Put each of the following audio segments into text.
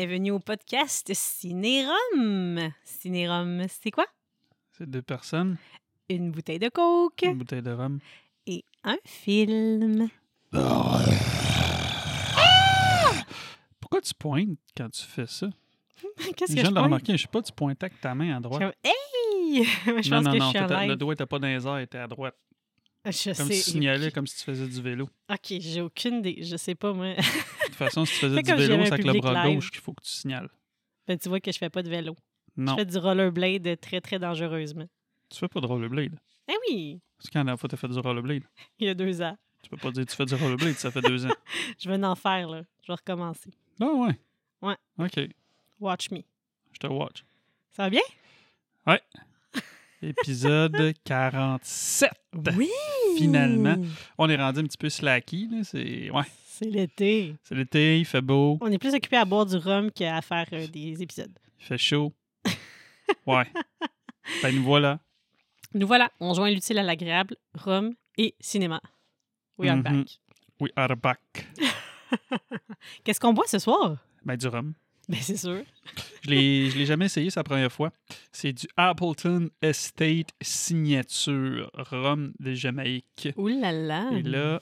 Bienvenue au podcast Cinérum. Cinérum, c'est quoi? C'est deux personnes, Une bouteille de coke une bouteille de rhum. et un film. Pourquoi tu pointes quand tu fais ça? Qu'est-ce que je pointe? remarquer, je sais pas, tu pointais avec ta main à droite. Hey! je non, pense non, que non, je suis le doigt était pas dans les airs, il était à droite. Je Comme sais. si tu signalais, comme si tu faisais du vélo. Ok, j'ai aucune idée. Je sais pas, moi. De toute façon, si tu faisais Fais du vélo, c'est avec le bras live. gauche qu'il faut que tu signales. Ben, tu vois que je fais pas de vélo. Non, Je fais du rollerblade très, très dangereusement. tu fais pas de rollerblade? Eh oui, C'est quand la dernière fois que tu as fait du rollerblade? il y a deux ans. Tu peux pas dire que tu fais du rollerblade, ça fait deux ans. Je vais en faire, là. Je vais recommencer. Ah ouais? Ouais. OK, Watch me. je te watch. Ça va bien? Épisode 47. Oui! Finalement. On est rendu un petit peu slacky, là. C'est... Ouais. C'est l'été. C'est l'été, il fait beau, On est plus occupé à boire du rhum qu'à faire euh, des épisodes. il fait chaud. Ouais. Ben, nous voilà. Nous voilà, on joint l'utile à l'agréable, rhum et cinéma. We are Mhm. back. We are back. Qu'est-ce qu'on boit ce soir? Ben, du rhum. Ben c'est sûr. Je l'ai, je l'ai jamais essayé, c'est la première fois. C'est du Appleton Estate Signature Rhum de Jamaïque. Ouh là là! Et là,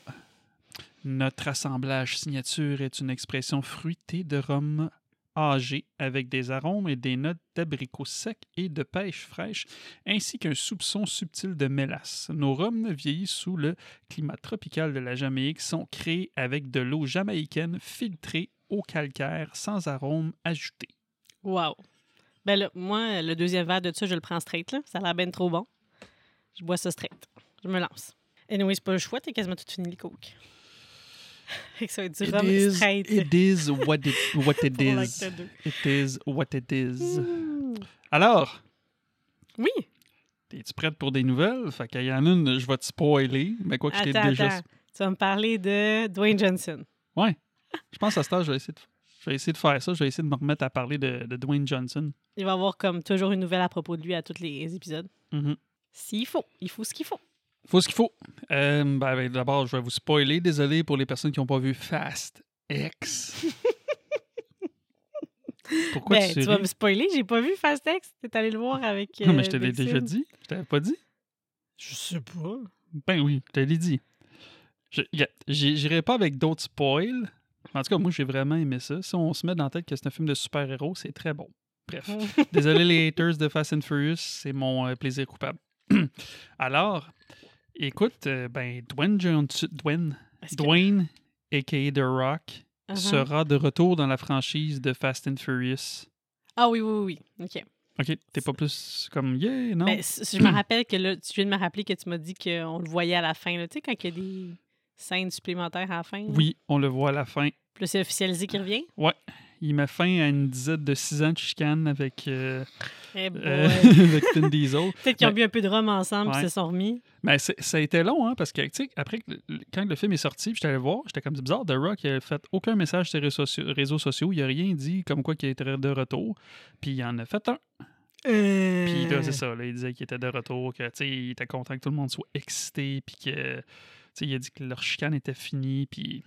notre assemblage signature est une expression fruitée de rhum âgé avec des arômes et des notes d'abricot sec et de pêche fraîche, ainsi qu'un soupçon subtil de mélasse. Nos rhums vieillis sous le climat tropical de la Jamaïque sont créés avec de l'eau jamaïcaine filtrée au calcaire sans arôme ajouté. Wow! Ben là, moi, le deuxième verre de ça, je le prends straight, là. Ça a l'air bien trop bon. Je bois ça straight. Je me lance. Anyway, c'est pas le choix, t'es quasiment tout fini le coke. Que ça va être du It rhum is, straight. it is what it, what it is. It is what it is. Mm. Alors, Oui! Es-tu prête pour des nouvelles? Fait qu'il y en a une, je vais te spoiler, mais quoi que je t'ai Attends, déjà. attends. Tu vas me parler de Dwayne Johnson. Ouais. Je pense à ce temps, je vais essayer de, je vais essayer de faire ça. Je vais essayer de me remettre à parler de, de Dwayne Johnson. Il va y avoir comme toujours une nouvelle à propos de lui à tous les épisodes. Mhm. S'il faut, il faut ce qu'il faut. Faut ce qu'il faut. Euh, ben, ben, D'abord, je vais vous spoiler. Désolé pour les personnes qui n'ont pas vu Fast X. Pourquoi ben, tu tu vas me spoiler, j'ai pas vu Fast X. T'es allé le voir avec. Non, mais euh, je te l'ai déjà dit. Je t'avais pas dit? Je sais pas. Ben oui, je te l'ai dit. J'irai pas avec d'autres spoils. En tout cas, moi, j'ai vraiment aimé ça. Si on se met dans la tête que c'est un film de super-héros, c'est très bon. Bref. Désolé les haters de Fast and Furious, c'est mon euh, plaisir coupable. Alors, écoute, euh, ben, Dwayne Johnson, Dwayne, Dwayne, a.k.a. The Rock, Uh-huh. sera de retour dans la franchise de Fast and Furious. Ah oui, oui, oui. OK. OK, t'es pas plus comme « yeah », non? Ben, je me rappelle que là, tu viens de me rappeler que tu m'as dit qu'on le voyait à la fin. là. Tu sais, quand il y a des scènes supplémentaires à la fin. là? oui, on le voit à la fin. Puis là, c'est officialisé qu'il revient? Il met fin à une dizaine de six ans de chicane avec, euh, Eh boy. euh, avec Vin Diesel. Peut-être qu'ils ont ben- bu un peu de rhum ensemble et Ouais. se sont remis. Mais c'est- ça a été long, hein, parce que, tu sais, après, que le- quand le film est sorti, puis j'étais allé le voir, j'étais comme c'est bizarre. The Rock, il a fait aucun message sur les réseaux sociaux, réseaux sociaux. Il a rien dit comme quoi qu'il était de retour. Puis il en a fait un. Puis là, c'est ça. Là, il disait qu'il était de retour, que, tu sais, il était content que tout le monde soit excité, puis que, il a dit que leur chicane était finie, puis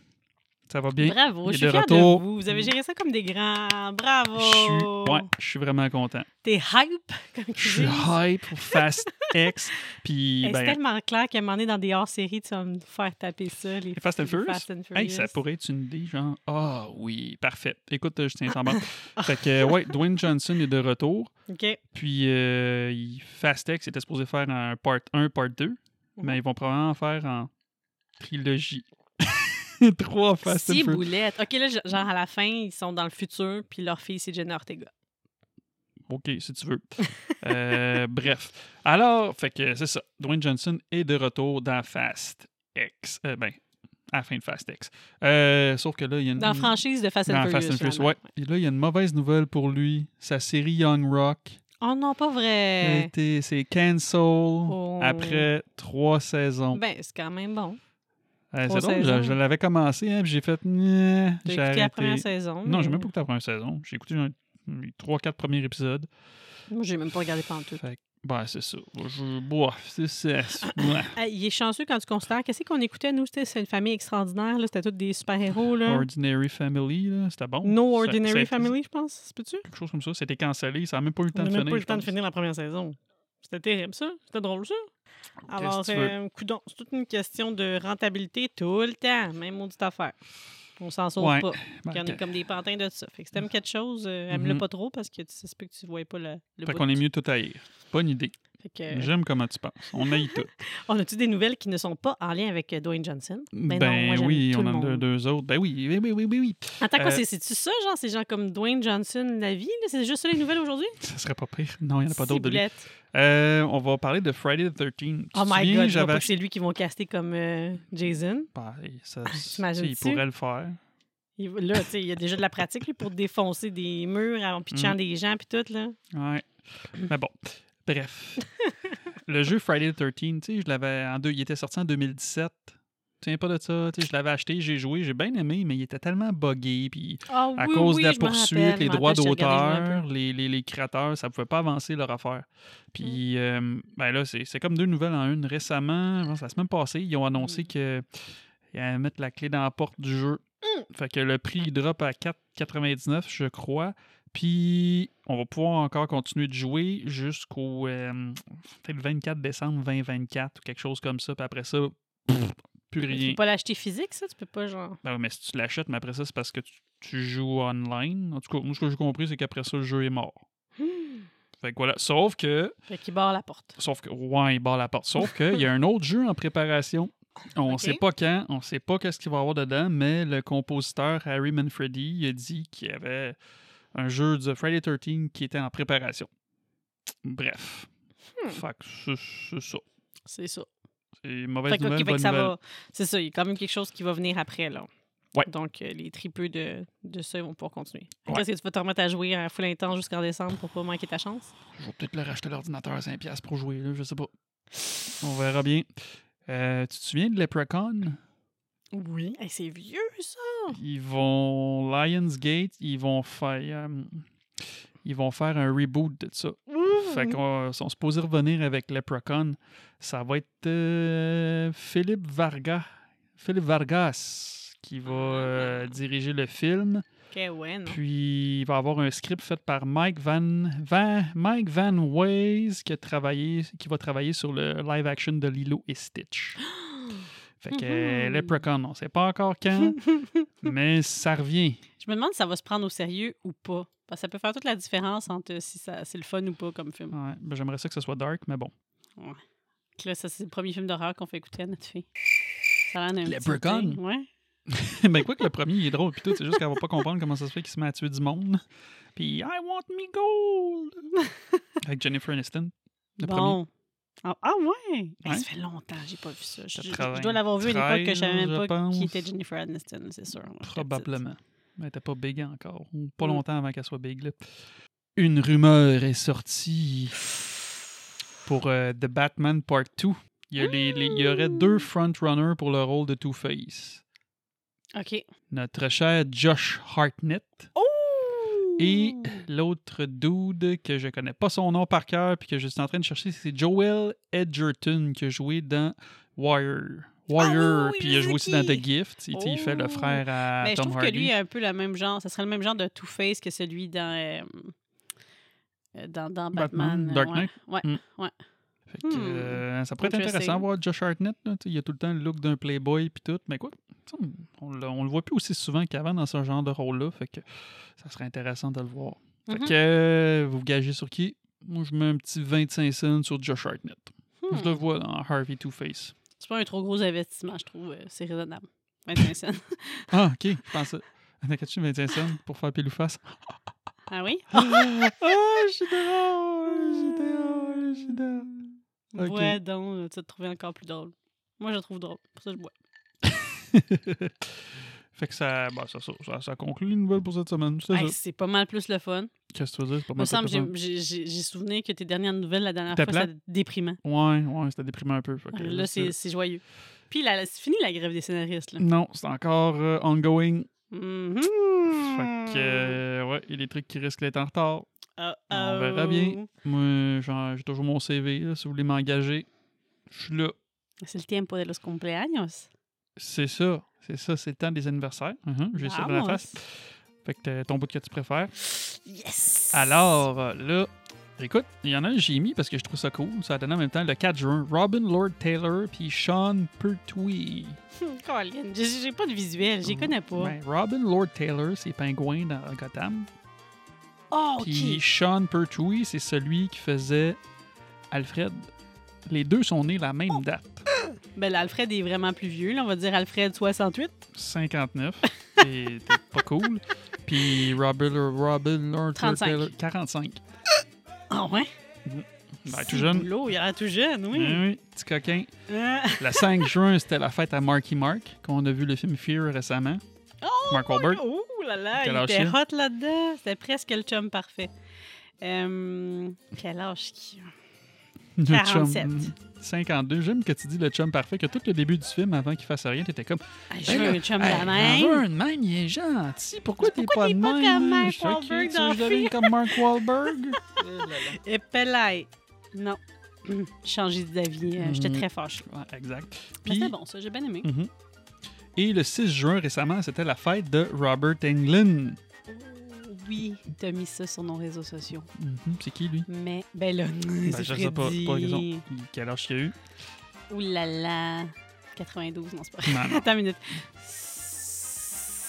ça va bien. Bravo, je suis fière de vous. Vous avez géré ça comme des grands. Bravo! Je suis, ouais, je suis vraiment content. T'es hype, comme tu Je suis hype pour Fast X. Puis, Hey, c'est ben, tellement clair qu'à un moment donné, dans des hors-séries, tu vas me faire taper ça. Les, Fast and Furious? Fast and Hey, ça pourrait être une idée, genre, ah oui, parfait. Écoute, je tiens en bas. fait que, euh, ouais, Dwayne Johnson est de retour. OK. Puis, euh, Fast X était supposé faire un part 1, part 2, mais ils vont probablement en faire en trilogie. Trois Fast and Si Furious. boulette. OK, là, genre à la fin, ils sont dans le futur, puis leur fille, c'est Jenna Ortega. OK, si tu veux. Euh, bref. Alors, fait que c'est ça. Dwayne Johnson est de retour dans Fast X. Euh, ben, à la fin de Fast X. Euh, sauf que là, il y a une. Dans la franchise de Fast and dans Furious. Fast and Furious, ouais. Et là, il y a une mauvaise nouvelle pour lui. Sa série Young Rock, Oh non, pas vrai. c'est cancel Oh. après trois saisons. Ben, c'est quand même bon. Euh, c'est drôle, je, l'avais commencé, hein, puis j'ai fait. J'ai écouté la première saison. Non, mais j'ai même pas écouté la première saison. J'ai écouté les trois, quatre premiers épisodes. Moi, j'ai même pas regardé pendant tout. Fait Ben, c'est ça. Je... Bois, c'est ça. Il est chanceux quand tu considères. Qu'est-ce qu'on écoutait, nous? C'était c'est une famille extraordinaire. là, C'était tous des super-héros. là. Ordinary Family, là, c'était bon. No Ordinary ça- Family, je pense. C'est peux-tu? Quelque chose comme ça. C'était cancellé. Ça n'a même pas eu le temps n'a de même finir. pas eu le temps de finir la première saison. C'était terrible, ça. C'était drôle, ça. Alors, euh, c'est toute une question de rentabilité tout le temps. Même maudite affaire. On s'en sauve Ouais. pas. Il y en a comme des pantins de ça. Fait que si t'aimes quelque chose, euh, aime-le Mhm. pas trop parce que tu sais que tu vois pas le, le Fait qu'on est mieux tout haïr. Bonne idée. Que, euh, J'aime comment tu penses. On haït tout. on a-tu des nouvelles qui ne sont pas en lien avec euh, Dwayne Johnson? Ben, Ben, non, moi, j'aime oui, on en a deux autres. Ben oui, oui, oui, oui, oui. Attends, quoi, Euh, c'est- c'est-tu ça, genre? C'est genre comme Dwayne Johnson, la vie? C'est juste ça les nouvelles aujourd'hui? Ça serait pas pire. Non, il n'y en a pas d'autres de lui. Euh, on va parler de Friday the 13th. Tu Oh my god, je pas que c'est lui qui vont caster comme euh, Jason. Ben, ça- il pourrait le faire. Il, là, tu sais, il y a déjà de la pratique lui, pour défoncer des murs en pitchant Mm. des gens puis tout, là. Ouais. Mais bon, bref. le jeu Friday the 13th, tu sais, je l'avais en deux, il était sorti en 2017. Tu viens pas de ça, tu sais, je l'avais acheté, j'ai joué, j'ai bien aimé, mais il était tellement buggé, puis Ah à oui, cause oui, de la poursuite, rappelle, les droits d'auteur, les, les, les créateurs, ça pouvait pas avancer leur affaire. Puis, Mm. euh, ben là, c'est c'est comme deux nouvelles en une. Récemment, je pense la semaine passée, ils ont annoncé Mm. que qu'ils allaient mettre la clé dans la porte du jeu. Mm. Fait que le prix il drop à 4,99, je crois. Puis, on va pouvoir encore continuer de jouer jusqu'au euh, peut-être le 24 décembre 2024 ou quelque chose comme ça. Puis après ça, pff, plus Tu rien. peux pas l'acheter physique, ça? Tu peux pas, genre... Ben oui, mais si tu l'achètes, mais après ça, c'est parce que tu, tu joues online. En tout cas, moi, ce que j'ai compris, c'est qu'après ça, le jeu est mort. Fait que voilà. Sauf que. Fait qu'il barre la porte. Sauf que. Ouais, il barre la porte. Sauf qu'il y a un autre jeu en préparation. On Ok. sait pas quand, on sait pas qu'est-ce qu'il va y avoir dedans, mais le compositeur Harry Manfredi il a dit qu'il y avait un jeu de Friday 13 qui était en préparation. Bref. Hmm. Fait que c'est ça. C'est ça. C'est mauvaise Fait que, ok, nouvelle, fait que bonne ça nouvelle. va... C'est ça, il y a quand même quelque chose qui va venir après, là. Ouais. Donc, euh, les tripeux de, de ça, vont pouvoir continuer. Ouais. Est-ce que tu vas te remettre à jouer en full intense jusqu'en décembre pour pas manquer ta chance? Je vais peut-être leur acheter l'ordinateur à 5$ pour jouer, là, je sais pas. On verra bien. Euh, tu te souviens de Leprechaun? Oui. Hey, c'est vieux, ça! Ils vont. Lionsgate, ils vont faire. euh, ils vont faire un reboot de ça. Fait qu'on sont supposés revenir avec Leprechaun. Ça va être euh, Philippe Vargas. Philippe Vargas qui va euh, diriger le film. Ok, ouais, non. Puis il va avoir un script fait par Mike Van, Van Mike Van Ways qui a travaillé qui va travailler sur le live action de Lilo et Stitch. Fait que euh, Mhm. Leprechaun, on sait pas encore quand, mais ça revient. Je me demande si ça va se prendre au sérieux ou pas. Parce que ça peut faire toute la différence entre si ça, c'est le fun ou pas comme film. Ouais, ben, J'aimerais ça que ce soit dark, mais bon. Donc Là, ça, c'est le premier film d'horreur qu'on fait écouter à notre fille. Ça a l'air Leprechaun? Ouais. ben quoi que le premier il est drôle puis tout, c'est juste qu'elle va pas comprendre comment ça se fait qu'il se met à tuer du monde. Puis I want me gold avec Jennifer Aniston. Le premier. Ah, ah ouais? Ouais. ça fait longtemps que j'ai pas vu ça. Je, je- je 93, dois l'avoir vu à une époque que je savais même pas qui était Jennifer Aniston, c'est sûr. Probablement. Mais elle était pas big encore. Pas Mm. longtemps avant qu'elle soit big. Là. Une rumeur est sortie pour euh, The Batman Part 2. Il y, a les- les- il y aurait deux frontrunners pour le rôle de Two-Face. OK. Notre cher Josh Hartnett Oh! Et l'autre dude que je connais pas son nom par cœur puis que je suis en train de chercher, c'est Joel Edgerton qui a joué dans Wire. Wire, Ah oui, oui, puis je il a joué aussi dans The Gift. Il, fait le Oh. frère à Mais je Tom trouve Hardy. que lui est un peu le même genre. Ça serait le même genre de Two-Face que celui dans, euh, dans, dans Batman, Batman. Dark ouais. Knight? Ouais, Mm. ouais. Fait que, Hmm. euh, ça pourrait être intéressant de voir Josh Hartnett. là, il a tout le temps le look d'un playboy puis tout. Mais quoi, on, on le- voit plus aussi souvent qu'avant dans ce genre de rôle-là. Fait que ça serait intéressant de le voir. Fait Mhm. que euh, vous gagez sur qui? Moi, je mets un petit 25 cents sur Josh Hartnett. Je le Hmm. vois dans Harvey Two-Face. C'est pas un trop gros investissement, je trouve. euh, C'est raisonnable. 25 cents. Ah, ok, je pensais. T'as-tu 25 cents pour faire pile ou face? ah oui? ah, je suis drôle! Je suis drôle! Je suis drôle! Ouais, donc, euh, tu vas te trouver encore plus drôle. Moi, je le trouve drôle. Pour ça, je bois. fait que ça, bah, ça, ça, conclut les nouvelles pour cette semaine. C'est Hey, pas mal plus le fun. Qu'est-ce que tu veux dire? C'est pas Il me mal semble, j'ai- souvenir que tes dernières nouvelles la dernière fois, c'était déprimant. Ouais, ouais, c'était déprimant un peu. Que Là, c'est c'est joyeux. Puis, là, c'est fini la grève des scénaristes. Là. Non, c'est encore euh, ongoing. Mhm. Fait que, euh, ouais, il y a des trucs qui risquent d'être en retard. Ah, On verra bien. Moi, genre, j'ai toujours mon CV. là, si vous voulez m'engager, je suis là. Es el tiempo de los cumpleaños. C'est ça. C'est ça. C'est le temps des anniversaires. Mhm, j'ai ça dans la face. Fait que t'as ton bout que tu préfères. Yes! Alors, euh, là, écoute, il y en a un que j'ai mis parce que je trouve ça cool. Ça a donné en même temps le 4 juin. Robin Lord Taylor puis Sean Pertwee. Colin, j'ai j'ai pas de visuel, j'y connais pas. Ben, Robin Lord Taylor, c'est Pingouin dans Gotham. Oh, ok. Puis Sean Pertwee, c'est celui qui faisait Alfred. Les deux sont nés la même date. Ben, Alfred est vraiment plus vieux, là. On va dire Alfred 68. 59. C'est c'est pas cool. Puis Robin, Robin Lord 35. Taylor, 45. Ah ouais? Ben, tout jeune. Boulot, il a tout jeune, oui. Oui, oui, petit coquin. Ah. Le 5 juin, c'était la fête à Marky Mark, qu'on a vu le film Fear récemment. Oh, Mark Wahlberg. Oh là là, Quel il était a? hot là-dedans. C'était presque le chum parfait. Euh, quel âge qui Le 47. chum, 52. J'aime que tu dis le chum parfait, que tout le début du film, avant qu'il fasse rien, t'étais comme. Ah, Je Hey, veux là, un chum hey, de la j'en veux même. un de même, il est gentil. Pourquoi t'es Pourquoi pas de même? comme Mark Wahlberg tu veux dans je devienne comme Mark Wahlberg? Et Pelay. Non. Changé d'avis. euh, J'étais Mhm. très fâchée. Ouais, exact. Puis, c'était bon, ça. J'ai bien aimé. Mhm. Et le 6 juin récemment, c'était la fête de Robert Englund. Oui, t'as mis ça sur nos réseaux sociaux. Mhm. C'est qui, lui? Mais, ben là, Ben, c'est je sais pas, pas Quel âge il a eu? Ouh là là. 92, non, c'est pas non. Attends une minute.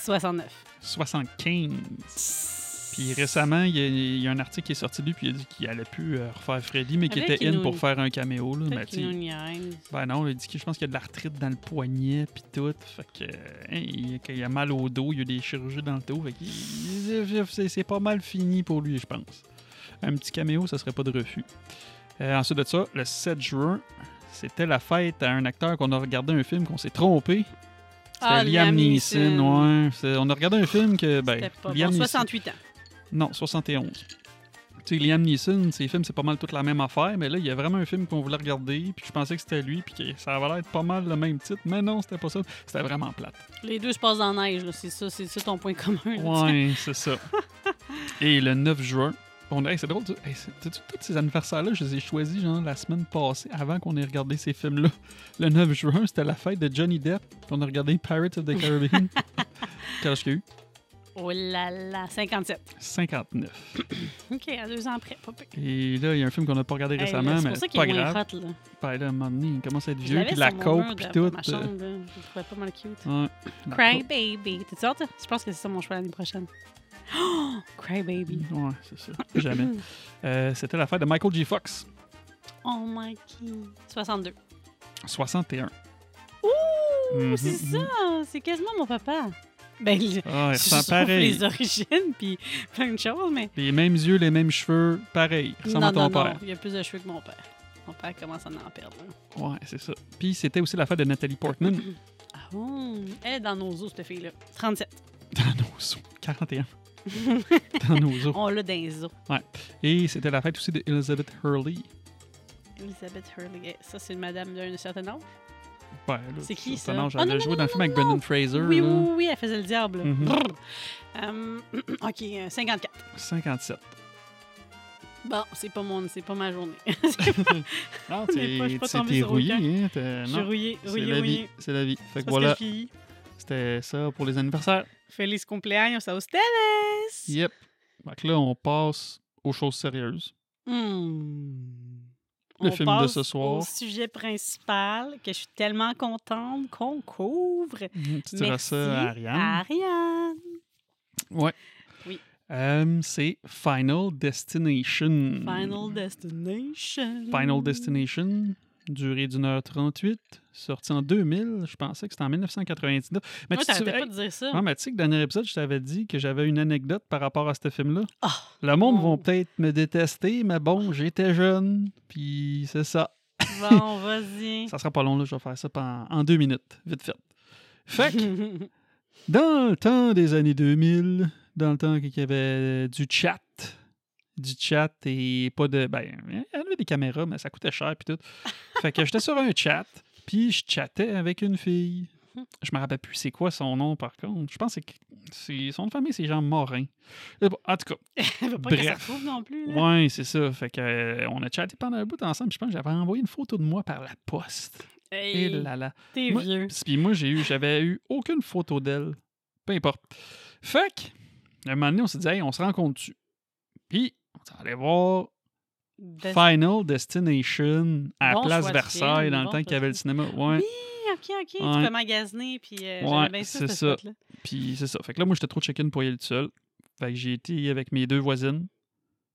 69. 75. Puis récemment, il y, a, il y a un article qui est sorti de lui, puis il a dit qu'il allait plus euh, refaire Freddy, mais qu'il était in pour faire un caméo. Là. Mais, niaise. ben non, il dit que je pense qu'il y a de l'arthrite dans le poignet, puis tout. Fait que, hein, il, a mal au dos, il y a des chirurgies dans le dos. Fait c'est, pas mal fini pour lui, je pense. Un petit caméo, ça serait pas de refus. Euh, ensuite de ça, le 7 juin, c'était la fête à un acteur qu'on a regardé un film qu'on s'est trompé. C'était Ah, Liam Liam Neeson, ouais. On a regardé un film que, ben, C'était pas Liam bon. Neeson- 68 ans. Non, 71. Tu sais, Liam Neeson, ses films, c'est pas mal toute la même affaire, mais là, il y a vraiment un film qu'on voulait regarder, puis je pensais que c'était lui, puis que ça avait l'air pas mal le même titre, mais non, c'était pas ça. C'était vraiment plate. Les deux se passent dans la neige, là. C'est ça, c'est ça ton point commun. là. Ouais, c'est ça. Et le 9 juin, on, hey, c'est drôle, tu- hey, tous ces anniversaires-là, je les ai choisis genre la semaine passée, avant qu'on ait regardé ces films-là. Le 9 juin, c'était la fête de Johnny Depp, puis on a regardé Pirates of the Caribbean. Quel âge qu'il y a eu? Oh là là, 57. 59. OK, à deux ans après, pas pire. Et là, il y a un film qu'on n'a pas regardé Hey, récemment, c'est mais c'est qu'il pas grave. hot, là. Ben là, un moment donné, il commence à être vieux, puis la coke, puis tout. ma euh, chambre, là. Je le trouvais pas mal cute. ouais, Cry. Baby. T'es hâte? Je pense que c'est ça mon choix l'année prochaine. Oh, Cry Baby. Ouais, c'est ça. Jamais. Euh, C'était la fête de Michael J. Fox, Oh, Mikey. 62. 61. Ouh, Mhm, c'est ça. C'est quasiment mon papa. Ben, Ah, il ressemble pareil. les origines, puis plein de choses, mais... Les mêmes yeux, les mêmes cheveux, pareil. Il ressemble non, à ton non, père. non, il y a plus de cheveux que mon père. Mon père commence à en perdre. Ouais, c'est ça. Puis c'était aussi la fête de Nathalie Portman Ah, oh, elle est dans nos os, cette fille-là. 37. dans nos os. 41. dans nos os. On l'a dans les os. Et c'était la fête aussi de Elizabeth Hurley. Elizabeth Hurley. Eh, Ça, c'est une madame d'un certain âge? Ouais, C'est qui, ça? ça? Non, Ah, j'avais non, joué non, dans le non, film avec non, Brendan Fraser. Oui, oui, oui, elle faisait le diable. Mhm. Brrr. Euh, OK, euh, 54. 57. Bon, c'est pas, mon, c'est pas ma journée. Ah, On est pas- je suis t'es rouillé, hein? Je suis non, la vie. rouillée. C'est la vie. Fait que voilà, que c'était ça pour les anniversaires. Feliz cumpleaños a ustedes! Yep. Que là, on passe aux choses sérieuses. Hmm. Le On film de ce soir. au sujet principal que je suis tellement contente qu'on couvre. Mhm, Tu diras Merci ça à Ariane. Ariane. Ouais. Oui. Euh, c'est Final Destination. Final Destination. Final Destination, durée d'une heure 38, sorti en 2000. Je pensais que c'était en 1999. Mais Moi, tu, pas de dire ça. ouais, mais tu sais que dans le dernier épisode, je t'avais dit que j'avais une anecdote par rapport à ce film-là. Ah, Le monde Oh. va peut-être me détester, mais bon, j'étais jeune, puis c'est ça. bon, vas-y. Ça sera pas long, là, je vais faire ça en, en deux minutes, vite fait. Fait que, dans le temps des années 2000, dans le temps qu'il y avait du chat, du chat et pas de. Ben, y avait des caméras, mais ça coûtait cher puis tout. Fait que j'étais sur un chat, puis je chattais avec une fille. Je me rappelle plus c'est quoi son nom par contre. Je pense que c'est Son nom de famille, c'est Jean Morin. Euh, bon, En tout cas, Elle pas qu'elle se Bref. retrouve non plus. Là. ouais, c'est ça. Fait que, euh, on a chatté pendant un bout ensemble. Je pense que j'avais envoyé une photo de moi par la poste. Et Hey, là là. t'es vieux. Puis moi, j'ai eu, j'avais eu aucune photo d'elle. Peu importe. Fait que, à un moment donné, on s'est dit, hey, on se rencontre-tu? Puis, on allé voir Des- Final Destination à Bon Place Versailles film, dans le temps qu'il y avait le cinéma. Ouais. Oui, ok, ok. Tu peux magasiner, puis euh, Ouais, bien c'est ça, ce ça. Puis c'est ça. Fait que là, moi, j'étais trop check-in pour y aller tout seul. Fait que j'ai été avec mes deux voisines.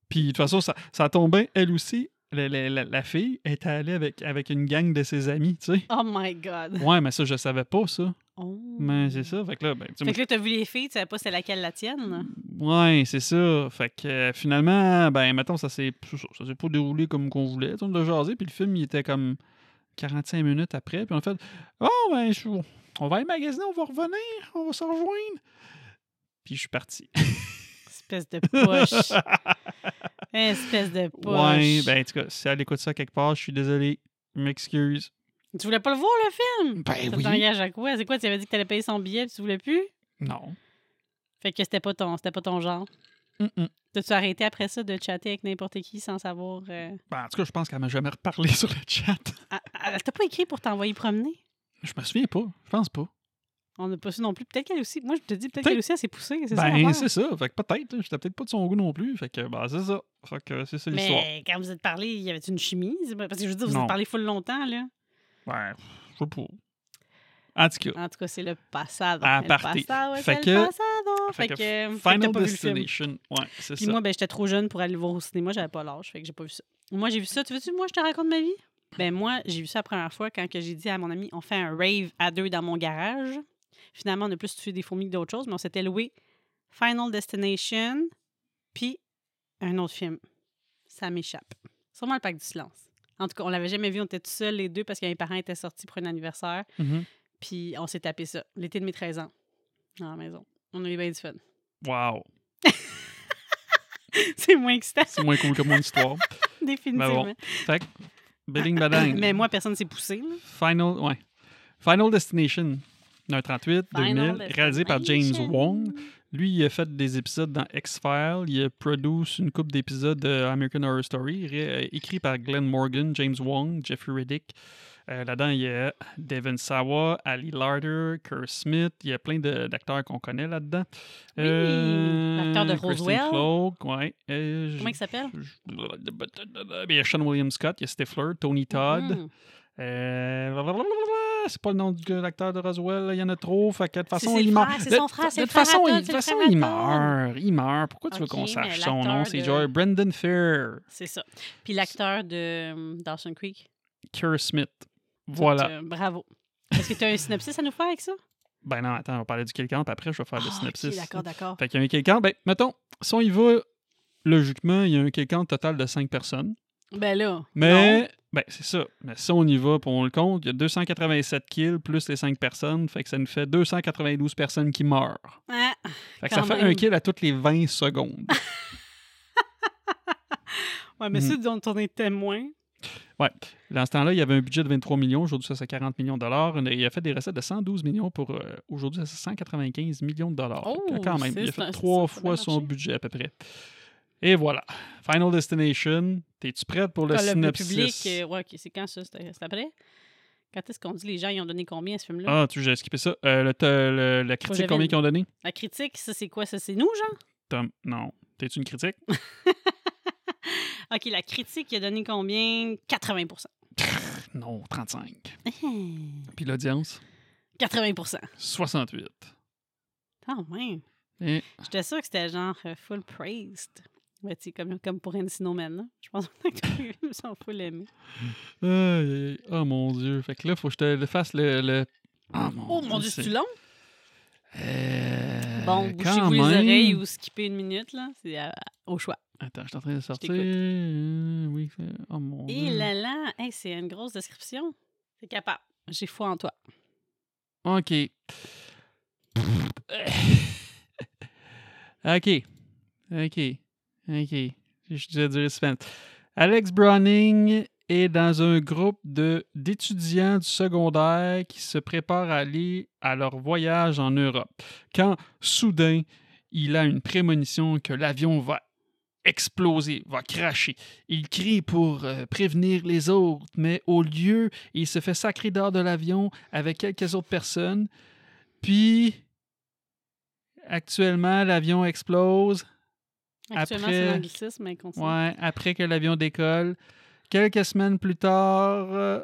Puis de toute façon, ça, ça tombait. Elle aussi, la, la- la- la fille, était allée avec, avec une gang de ses amis, tu sais. Oh my God. Ouais, mais ça, je savais pas, ça. Oh. Mais c'est ça. Fait que là, ben, Fait que là, t'as vu les filles, tu savais pas c'est laquelle la tienne? Ouais, c'est ça. Fait que euh, finalement, ben, mettons, ça s'est c'est ça, ça s'est pas déroulé comme qu'on voulait. On a jasé, puis le film, il était comme 45 minutes après. Puis on a fait Oh, ben, je- on va aller magasiner, on va revenir, on va se rejoindre. Puis je suis parti. Espèce de poche. Espèce de poche. ouais, ben, en tout cas, si elle écoute ça quelque part, je suis désolé. Je m'excuse. Tu voulais pas le voir, le film? Ben Ça oui. t'engage à quoi? C'est quoi? Tu avais dit que t'allais payer son billet, puis tu voulais plus? Non. Fait que c'était pas ton, c'était pas ton genre. Mm-mm. T'as-tu arrêté après ça de chatter avec n'importe qui sans savoir. euh, Ben, en tout cas, je pense qu'elle m'a jamais reparlé sur le chat. ah, ah, Elle t'a pas écrit pour t'envoyer promener? Je me souviens pas. Je pense pas. On n'a pas su non plus. Peut-être qu'elle aussi. Moi, je te dis, peut-être qu'elle aussi, elle s'est poussée. C'est ça. Ben, c'est ça. Fait que peut-être. J'étais peut-être pas de son goût non plus. Fait que, ben, c'est ça. Fait que c'est ça l'histoire. Mais quand vous êtes parlé, y avait une chemise? Parce que je veux dire, vous Non. êtes parlé full longtemps, là. Ouais, je sais pas. En tout cas, En tout cas, c'est le passado. C'est que- le passado. fait Fait que que, euh, Final pas. Destination. Ouais, c'est Puis ça. moi, ben, j'étais trop jeune pour aller le voir au cinéma. J'avais pas l'âge. Fait que j'ai pas vu ça. Moi, j'ai vu ça. Tu veux-tu, moi, je te raconte ma vie? Ben, moi, j'ai vu ça la première fois quand j'ai dit à mon ami, on fait un rave à deux dans mon garage. Finalement, on a plus tué des fourmis que d'autres choses, mais on s'était loué Final Destination, puis un autre film. Ça m'échappe. Sûrement le Pacte du silence. En tout cas, on l'avait jamais vu. On était tout seuls, les deux, parce que mes parents étaient sortis pour un anniversaire. Mhm. Puis on s'est tapé ça, l'été de mes 13 ans, dans la maison. On a eu bien du fun. Wow. C'est moins excitant, C'est moins cool que mon histoire. définitivement. Ben Fait que, Bidding Badang. Mais moi, personne s'est poussé. là. Final, ouais. Final Destination. 1h38, Final 2000, réalisé par James. Wong. Lui, il a fait des épisodes dans X-Files. Il a produit une couple d'épisodes de American Horror Story, euh, écrit par Glenn Morgan, James Wong, Jeffrey Reddick. Euh, Là-dedans, il y a Devin Sawa, Ali Larder, Kerr Smith. Il y a plein d'acteurs qu'on connaît là-dedans. Oui, l'acteur de Roswell. Cloak, ouais. Euh, Comment il s'appelle? Il y a Sean William Scott, il y a Stifler, Tony Todd. Mhm. Euh, C'est pas le nom de l'acteur de Roswell, il y en a trop. Fait que de toute façon, il meurt. De- toute façon, il- meurt. Il meurt. Pourquoi tu veux qu'on sache son nom? C'est genre Brendan Fair, C'est ça. Puis l'acteur de euh, Dawson Creek. Kerr Smith. Voilà. euh, bravo. Est-ce que tu as un synopsis à nous faire avec ça? Ben non, attends, on va parler du quelqu'un, puis après, je vais faire le Ah, synopsis. d'accord, d'accord. Fait qu'il y a un quelqu'un. Ben, mettons, si on y va, logiquement, il y a un quelqu'un total de 5 personnes. Ben là. Mais. Ben, c'est ça. Mais si on y va, puis on le compte, il y a 287 kills plus les 5 personnes. Fait que ça nous fait 292 personnes qui meurent. Ah, Fait que ça fait un kill à toutes les 20 secondes. ouais, mais Mhm. ceux dont on est témoin. Dans ce temps-là, il y avait un budget de 23 millions. Aujourd'hui, ça, c'est 40 millions de dollars. Il a fait des recettes de 112 millions pour. euh, Aujourd'hui, ça, c'est 195 millions de dollars. Oh, quand même, il a fait trois fois son budget à peu près. Et voilà. Final Destination. T'es-tu prête pour le le synopsis? public. euh, ouais, ok, c'est quand ça? C'était c'est après? Quand est-ce qu'on dit les gens ils ont donné combien à ce film-là? Ah, tu j'ai skippé ça. Euh, le, la critique, combien une- qu'ils ont donné? La critique, ça c'est quoi? Ça c'est nous, genre? Tom, non. T'es-tu une critique? Ok, la critique il a donné combien? 80% non, 35. Hmm, Puis l'audience? 80% 68. Ah, ouais. Et J'étais sûre que c'était genre euh, full praised. Ouais, tu comme, comme pour Encino Man, là. Je pense que full aimés. Aïe, aïe, aïe. oh mon dieu. Fait que là, faut que je te fasse le. le... Ah, Oh mon dieu, c'est long? Euh, Bon, bouchez-vous les oreilles ou skippez une minute, là. C'est euh, au choix. Attends, je suis en train de sortir. Euh, oui, oh mon Et dieu. là là, hey, c'est une grosse description. C'est capable. J'ai foi en toi. OK. OK. OK. OK. Je te dirais suspense. Alex Browning est dans un groupe d'étudiants du secondaire qui se préparent à aller à leur voyage en Europe. Quand soudain, il a une prémonition que l'avion va exploser, va cracher. Il crie pour euh, prévenir les autres, mais au lieu, il se fait sacrer dehors de l'avion avec quelques autres personnes. Puis, actuellement, l'avion explose. Actuellement, Après- c'est l'anglicisme, mais continue. Ouais, après que l'avion décolle. Quelques semaines plus tard, euh,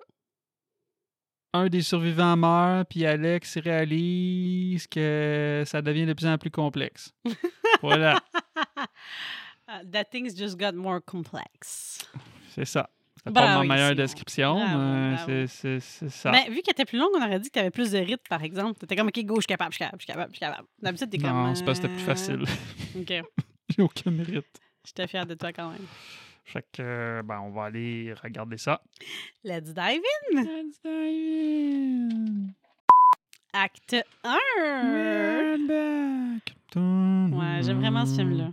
un des survivants meurt, puis Alex réalise que ça devient de plus en plus complexe. voilà, Ah, that things just got more complex. c'est ça. C'est Bravo, pas ma meilleure description, bravo. c'est- ça. Mais vu qu'elle était plus longue, on aurait dit que tu avais plus de rythme, par exemple. Tu étais comme, OK, go, je suis capable, je suis capable, je suis capable, je suis capable. D'habitude, t'es comme. non, c'est que c'était plus euh, facile. OK. J'ai aucun mérite. J'étais fière de toi quand même. Fait que, ben, on va aller regarder ça. Let's dive in. Let's dive in. Acte 1. Ouais, j'aime vraiment ce film-là.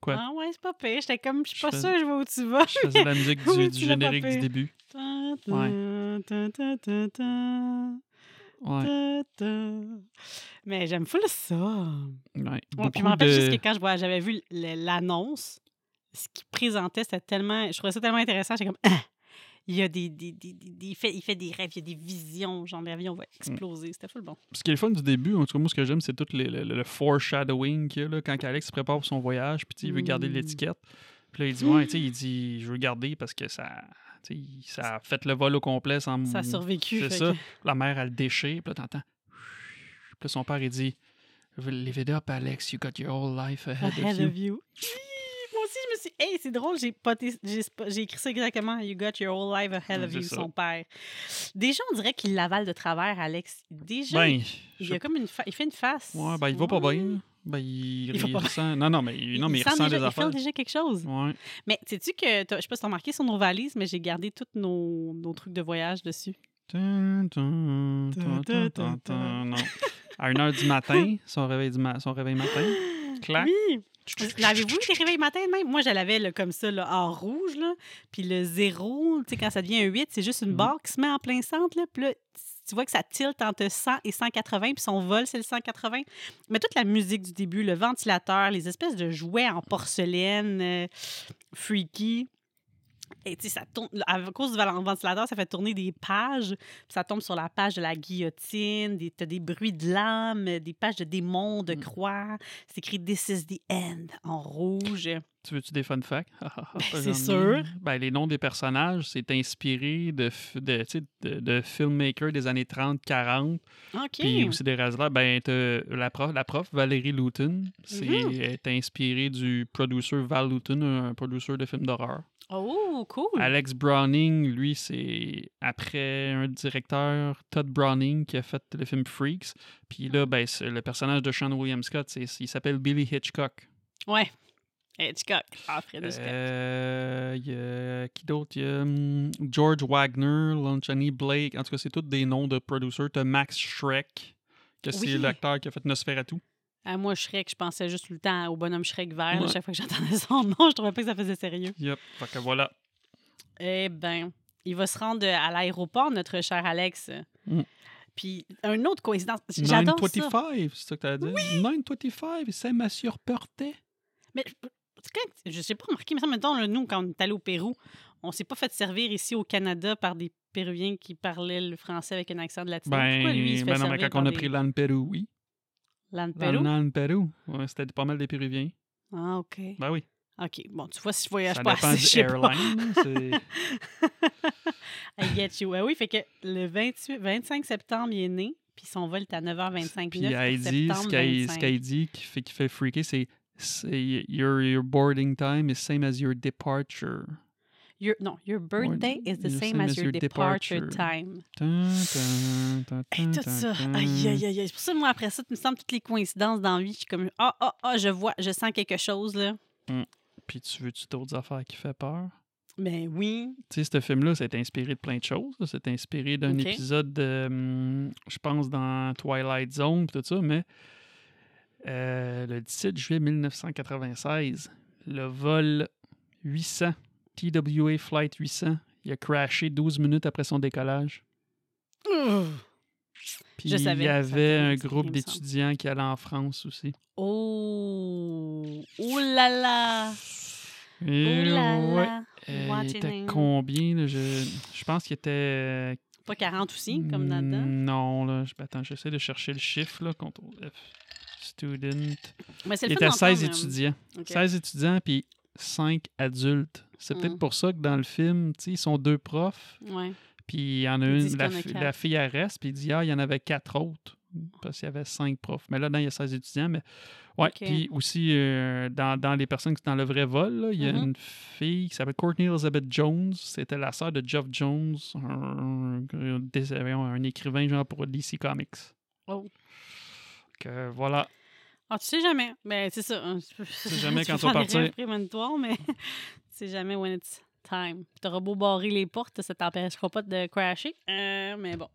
Quoi? Ah ouais, c'est pas pire. J'étais comme, je suis pas sûre, je vois où tu vas. Je faisais la musique du, Oui, générique du début. Ta, ta, ta, Ouais. ta, ta. Mais j'aime full ça. ouais. Puis je me rappelle juste que quand j'avais vu l'annonce, ce qu'il présentait, c'était tellement. Je trouvais ça tellement intéressant. J'étais comme. Ah! Il y a des. des, des, des- fait, il fait des rêves, il y a des visions. Genre, l'avion va exploser. C'était full bon. Ce qui est le fun du début, en tout cas, moi, ce que j'aime, c'est tout les- le, foreshadowing qu'il y a, là, quand Alex se prépare pour son voyage, puis il veut garder Mm. l'étiquette. Puis là, il dit, ouais, tu sais, il dit, je veux garder parce que ça, il- ça a fait le vol au complet sans. Ça a survécu. C'est ça. que- La mère, elle le déchire, puis là, t'entends. Puis là, son père, il dit, Live it up, Alex, you got your whole life ahead, Ahead of you. of you. Moi aussi, je me suis. Hey, c'est drôle, j'ai j'ai écrit ça exactement. You got your whole life ahead of you, ça. son père. Déjà, on dirait qu'il l'avale de travers, Alex. Déjà, Ben, il, je il a comme une fa- il fait une face. Ouais, ben, il va pas bien. Ben, il, Il il ressent. Non, non, mais, il- non, mais il, sent ressent déjà, des il affaires. feel déjà quelque chose. Ouais. Mais sais-tu que, t'as- je sais pas si t'as remarqué sur nos valises, mais j'ai gardé tous nos, nos trucs de voyage dessus. Non. À 1h du matin, son réveil, du ma- son réveil matin. Clac. Oui! L'avez-vous des réveils matin même? Moi, je l'avais là, comme ça, là, en rouge. Là. Puis le zéro, tu sais, quand ça devient un 8, c'est juste une barre qui se met en plein centre. Là. Puis là, tu vois que ça tilte entre 100 et 180, puis son vol, c'est le 180. Mais toute la musique du début, le ventilateur, les espèces de jouets en porcelaine euh, freaky. Et tu sais, ça tourne. À cause du ventilateur, ça fait tourner des pages. Puis ça tombe sur la page de la guillotine. Des, t'as des bruits de lames, des pages de démons, de Mm. croix. C'est écrit This is the end en rouge. Tu veux-tu des fun facts? c'est J'en ai. sûr. Ben, les noms des personnages, c'est inspiré de, de, de, de filmmakers des années 30-40. OK. Puis aussi des réalisateurs. Ben, la prof, la prof, Valérie Luton, c'est, Mhm. est inspirée du producer Val Luton, un producer de films d'horreur. Oh, cool. Alex Browning, lui, c'est après un directeur, Todd Browning, qui a fait le film Freaks. Puis là, ben, c'est- le personnage de Sean William Scott, c'est, il s'appelle Billy Hitchcock. Ouais. Hitchcock. Alfred Hitchcock. Euh, y a qui d'autre? Il y a hum, George Wagner, Lonchani Blake. En tout cas, c'est tous des noms de producers. T'as Max Shrek, que c'est Oui. l'acteur qui a fait Nosferatu. Ah, moi, Shrek, je pensais juste tout le temps au bonhomme Shrek vert. Ouais. chaque fois que j'entendais son nom, je trouvais pas que ça faisait sérieux. Yep. Fait que voilà. Eh ben, il va se rendre à l'aéroport, notre cher Alex. Mm. Puis, une autre coïncidence. J'adore ça. 925, c'est ça que t'as dit? 925, c'est Monsieur Portet. Mais quand- je sais pas remarqué, mais ça, mettons, là, nous, quand on est allé au Pérou, on s'est pas fait servir ici au Canada par des Péruviens qui parlaient le français avec un accent de latino. Ben, Pourquoi lui, il se fait ben non, mais quand on a des- pris l'An Pérou, oui. L'An Pérou? L'An Pérou. Ouais, c'était pas mal des Péruviens. Ah, OK. Ben oui. OK. Bon, tu vois, si je voyage Ça pas dépend assez, du pas. airline. c'est- I get you. Ouais, oui, fait que le 28, 25 septembre, il est né, puis son vol est à 9h25. Puis 9 elle dit, ce qu'elle ce 25. qu'elle dit qui fait, qui fait freaker, c'est c'est your, your boarding time is same as your departure. Your, non, your birthday is the same as your departure, time. Tout ça. Aïe, aïe, aïe. C'est pour ça, moi, après ça, il me semble toutes les coïncidences dans la vie. Je suis comme, ah, ah, ah, je vois, je sens quelque chose, là. Puis tu veux-tu d'autres affaires qui fait peur? Ben oui. Tu sais, ce film-là, c'est inspiré de plein de choses. C'est inspiré d'un épisode, de, hum, je pense, dans Twilight Zone, tout ça, mais Euh, le 17 juillet 1996, le vol 800, TWA Flight 800, il a crashé 12 minutes après son décollage. Puis Je savais, il y avait un groupe d'étudiants qui allait en France aussi. Oh! Oh là là! Et Oh là ouais, là! euh, What il était combien? là? Je, je pense qu'il était... Pas 40 aussi, comme là-dedans. Mm, Non, là, je, attends, j'essaie de chercher le chiffre, là, CTRL F. Student. Mais Il était 16 d'entendre, euh, étudiants. ok. 16 étudiants, puis 5 adultes. C'est peut-être Mm. pour ça que dans le film, ils sont deux profs, puis il y en a une, la, a fille, elle reste, puis il dit, ah, il y en avait quatre autres, parce qu'il y avait 5 profs. Mais là-dedans, il y a 16 étudiants, mais... Ouais, puis aussi, euh, dans, dans les personnes qui sont dans le vrai vol, là, il y a Mhm. une fille qui s'appelle Courtney Elizabeth Jones. C'était la sœur de Geoff Jones, un, un- écrivain genre pour DC Comics. Oh. Que voilà. Ah, tu sais jamais. Ben, c'est ça. hein, Tu sais jamais tu quand tu vas partir. mais tu sais jamais when it's time. T'auras beau barrer les portes, ça t'empêchera pas de crasher. Euh, mais bon.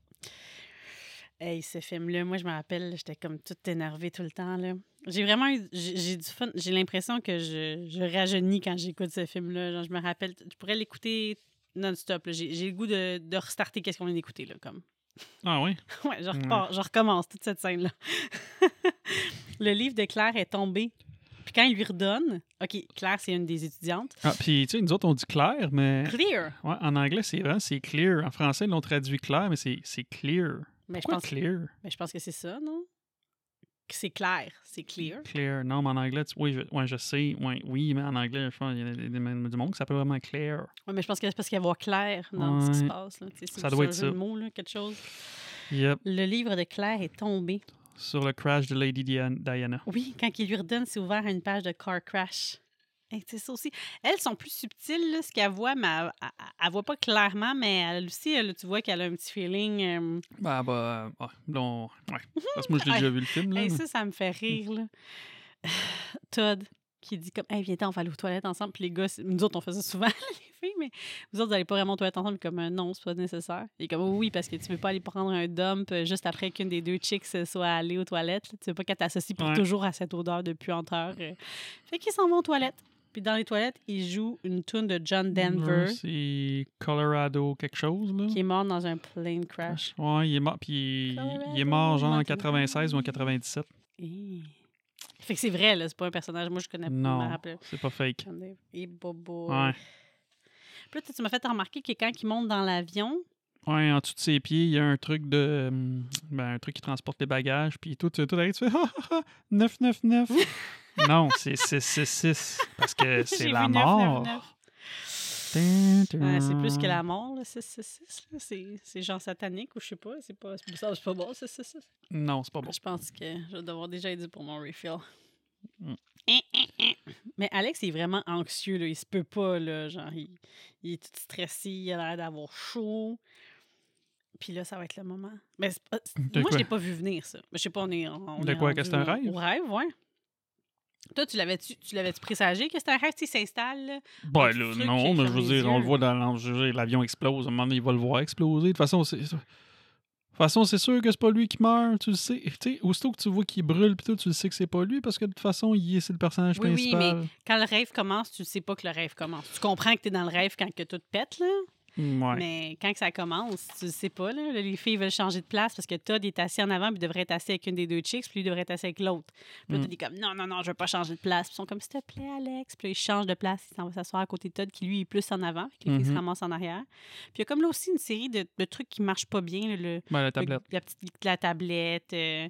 Hey, ce film-là, moi, je me rappelle, j'étais comme toute énervée tout le temps. là. J'ai vraiment eu, j'ai du fun. J'ai l'impression que je, je rajeunis quand j'écoute ce film-là. Genre, je me rappelle, je pourrais l'écouter non-stop. j'ai le goût de, de restarter qu'est-ce qu'on vient d'écouter, là, comme. Ah oui? Ouais, je, Ouais. je recommence toute cette scène-là. le livre de Claire est tombé. Puis quand il lui redonne, OK, Claire, c'est une des étudiantes. Ah, puis tu sais, nous autres, on dit clair, mais Clear! ouais, en anglais, c'est vrai, c'est clear. En français, ils l'ont traduit clair, mais c'est clear. Mais je Pourquoi pense, clear? mais je pense que c'est ça, non? C'est clair, c'est clear. Clear. Non, mais en anglais, tu- oui, je, ouais, je sais. Ouais, oui, mais en anglais, je pense qu'il y a des- des- du monde qui s'appelle vraiment clear. Ouais, mais je pense que c'est parce qu'il y a clair dans ce qui se Ouais. passe. Là. Ça doit être ça. mots, là, quelque chose. Yep. Le livre de Claire est tombé. Sur le crash de Lady Dian- Diana. Oui, quand il lui redonne, c'est ouvert à une page de car crash. C'est ça aussi. Elles sont plus subtiles, là, ce qu'elle voit, mais elle, elle, elle voit pas clairement, mais elle aussi, elle, tu vois qu'elle a un petit feeling. euh, Bah, bah, ouais. Bon, ouais. Parce que moi, je l'ai déjà vu le film, là. Mais- ça, ça me fait rire, là. Todd, qui dit comme, hey, viens on va aller aux toilettes ensemble. Puis les gars, nous autres, on fait ça souvent, les filles, mais vous autres, vous n'allez pas vraiment aux toilettes ensemble. Comme, euh, non, c'est pas nécessaire. Et comme, oui, parce que tu veux pas aller prendre un dump euh, juste après qu'une des deux chicks soit allée aux toilettes. Tu veux pas qu'elle t'associe pour Ouais. toujours à cette odeur de puanteur. euh. Fait qu'ils s'en vont aux toilettes. Puis dans les toilettes, ils jouent une tune de John Denver, C'est Colorado quelque chose, là. qui est mort dans un plane crash. Ouais, il est mort. Puis il- il est mort genre en Montana. 96 ou en 97. Hey. Fait que c'est vrai, là, c'est pas un personnage. Moi, je connais pas. Non, c'est pas fake. Et Bobo. Ouais. Puis là, tu m'as fait remarquer que quand il monte dans l'avion, Ouais, en dessous de ses pieds, il y a un truc de. hum, Ben, un truc qui transporte les bagages. Puis tout, tout arrive, tu fais ah, ah, ah, 999. Non, c'est 666. Parce que c'est la 999. mort. Ouais, c'est plus que la mort, là, 666. là. C'est, c'est genre satanique ou je sais pas. C'est pas, c'est pas, c'est pas bon, 666. Non, c'est pas bon. Je pense que je vais devoir déjà dû pour mon refill. Mm. Hein, hein, hein. Mais Alex il est vraiment anxieux. Là. Il se peut pas. Là. Genre, il, il est tout stressé. Il a l'air d'avoir chaud. Puis là, ça va être le moment. Mais pas- moi, je l'ai pas vu venir, ça. Mais je sais pas, on est. On De est quoi, que c'est un rêve? Au rêve, ouais. Toi, tu l'avais-tu, tu l'avais-tu présagé que c'était un rêve, il s'installe, là? Ben là, truc non, qui mais je ferme veux les dire, on le yeux? voit dans dire, l'avion explose. À un moment donné, il va le voir exploser. De toute façon, c'est. De toute façon, c'est sûr que c'est pas lui qui meurt, tu le sais. Tu sais, aussitôt que tu vois qu'il brûle, pis tout, tu le sais que c'est pas lui parce que de toute façon, il est, c'est le personnage Oui, oui, principal. Quand le rêve commence, tu sais pas que le rêve commence. Tu comprends que tu es dans le rêve quand que tout pète, là? Ouais. Mais quand que ça commence, tu sais pas. Là. Les filles veulent changer de place parce que Todd est assis en avant puis devrait être assis avec une des deux chicks, puis lui devrait être assis avec l'autre. Puis là, Mm. Todd est comme non, non, non, je veux pas changer de place. Puis ils sont comme s'il te plaît, Alex. Puis là, ils changent de place, il s'en va s'asseoir à côté de Todd qui lui est plus en avant, puis les filles se Mhm. ramassent en arrière. Puis il y a comme là aussi une série de, de trucs qui marchent pas bien. là, le, la le- tablette. la petite la tablette. euh,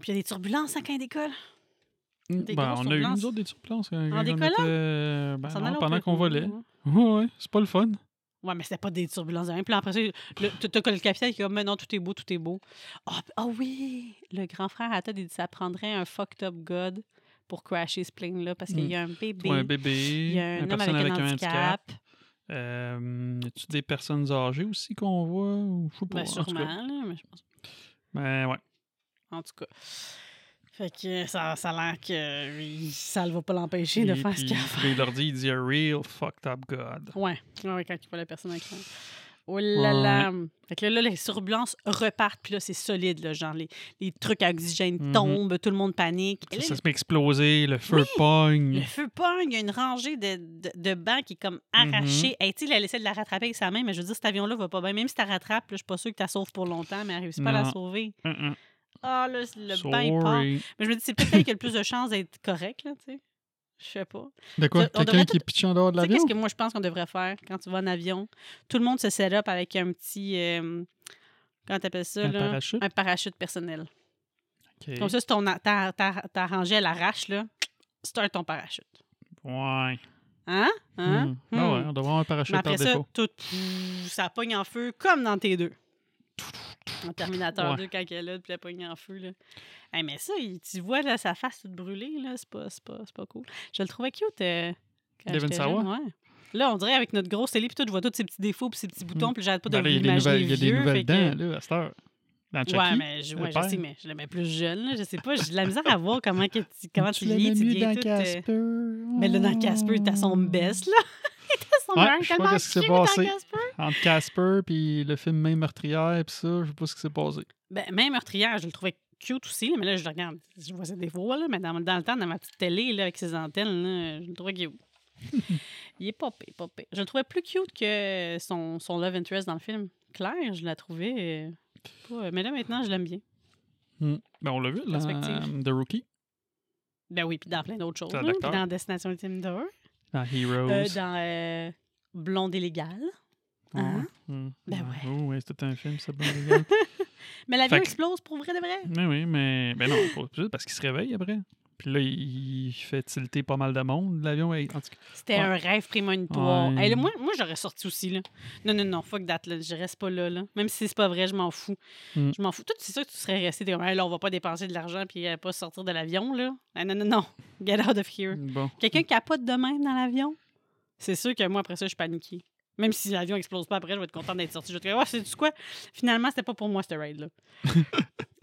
Puis il y a des turbulences hein, quand il décolle. Ben, on a eu nous autres des turbulences quand, quand on décollant? était, ben, en non, pendant qu'on volait. Ouais. Ouais, ouais, c'est pas le fun. Ouais, mais c'était pas des turbulences de rien. Puis après ça, le- t'as le capitaine qui comme, mais non, tout est beau, tout est beau. Ah ah oui! Le grand frère il dit ça prendrait un fucked up God pour crasher ce plane-là parce qu'il Mm. y a un bébé, Ouais, un bébé, il y a un homme personne avec, avec un handicap. handicap. Euh, y a-tu des personnes âgées aussi qu'on voit? Ou je sais pas. Ben, sûrement, là, mais je pense. Ben, ouais. En tout cas. Fait que ça, ça a l'air que ça ne va pas l'empêcher de faire ce qu'il a puis il leur dit, il dit a real fucked up God. Ouais, ouais, quand il voit la personne avec Oh là là! Fait que là, là, les turbulences repartent, puis là, c'est solide, là, genre les, les trucs à oxygène Mhm. tombent, tout le monde panique. Ça, là, ça se met exploser, le feu Oui, pogne. le feu pogne, il y a une rangée de, de, de bancs qui est comme Mhm. arrachée. Hey, tu sais, elle essaie de la rattraper avec sa main, mais je veux dire, cet avion-là va pas bien. Même si tu la rattrapes, je suis pas sûre que tu la sauves pour longtemps, mais elle réussit pas à la sauver. Ah, là, le bain, part. Mais je me dis, c'est peut-être qui a le plus de chances d'être correct, là, tu sais. Je sais pas. De quoi? Quelqu'un qui est pitché en dehors de l'avion? qu'est-ce que moi, je pense qu'on devrait faire quand tu vas en avion? Tout le monde se set up avec un petit. euh, comment t'appelles ça, Un là? parachute? Un parachute personnel. Comme ça, si ton, ta, ta, ta rangée, elle arrache, là, start ton parachute. Ouais. Hein? Hein? Hmm. Ah ouais, Hmm. on doit avoir un parachute Mais par après ça, défaut. tout, ça pogne en feu comme dans T2. En Terminator Ouais. 2, quand elle est là, puis elle pogne en feu. Là. Hey, mais ça, il- tu vois là, sa face toute brûlée, là, c'est pas, c'est pas, pas cool. Je le trouvais cute. euh, quand Devin Sawa? Ouais. Là, on dirait avec notre grosse télé, puis tout, je vois tous ces petits défauts, puis ces petits boutons, puis j'arrête pas de Ben là, l'imaginer il y a des nouvelles que- dents, là, à cette heure. Dans Chucky. Ouais, mais je, le ouais, je sais, mais je l'aimais plus jeune. Là, je sais pas, j'ai de la misère à voir comment, que tu, comment tu. Tu mis viens dans tout. euh, Casper. Mais là, dans Casper, t'as son best, là. Ouais, pas tellement qu'est-ce qui s'est passé. Entre Casper puis le film Main meurtrière puis ça, je sais pas ce qui s'est passé. Ben, même meurtrière, je le trouvais cute aussi, là, mais là, je le regarde. Je vois ses défauts, là, mais dans, dans le temps, dans ma petite télé, là, avec ses antennes, là, je le trouvais cute. Il est pas pire. Je le trouvais plus cute que son, son love interest dans le film. Claire, je la trouvais. euh, mais là, maintenant, je l'aime bien. Hmm. Ben, on l'a vu, là, The Rookie, Ben oui, puis dans plein d'autres choses. Dans Destination Ultime 2. dans Heroes. euh, dans euh, Blonde illégale. hein? Hmm. Ben Ouais. ouais. Oh, ouais, c'est tout un film, ça, bon, regarde. Mais l'avion que- explose pour vrai de vrai. Mais oui, mais ben non, juste parce qu'il se réveille après. Puis là, il fait tilter pas mal de monde, l'avion. hey, En tout cas, C'était Ouais. un rêve prémonitoire. Ouais. Hey, là, moi, moi j'aurais sorti aussi. Là. Non, non, non, fuck that. Là. Je reste pas là, là. Même si c'est pas vrai, je m'en fous. Mm. Je m'en fous. Toi, c'est sûr que tu serais resté. T'es comme, Hey, là, on va pas dépenser de l'argent puis euh, pas sortir de l'avion. là. Ah, non, non, non. Get out of here. bon. Quelqu'un qui capote de même dans l'avion, c'est sûr que moi, après ça, je suis paniquée. Même si l'avion explose pas après, je vais être contente d'être sortie. Je vais te dire, oh, c'est quoi? Finalement, c'était pas pour moi, ce raid-là.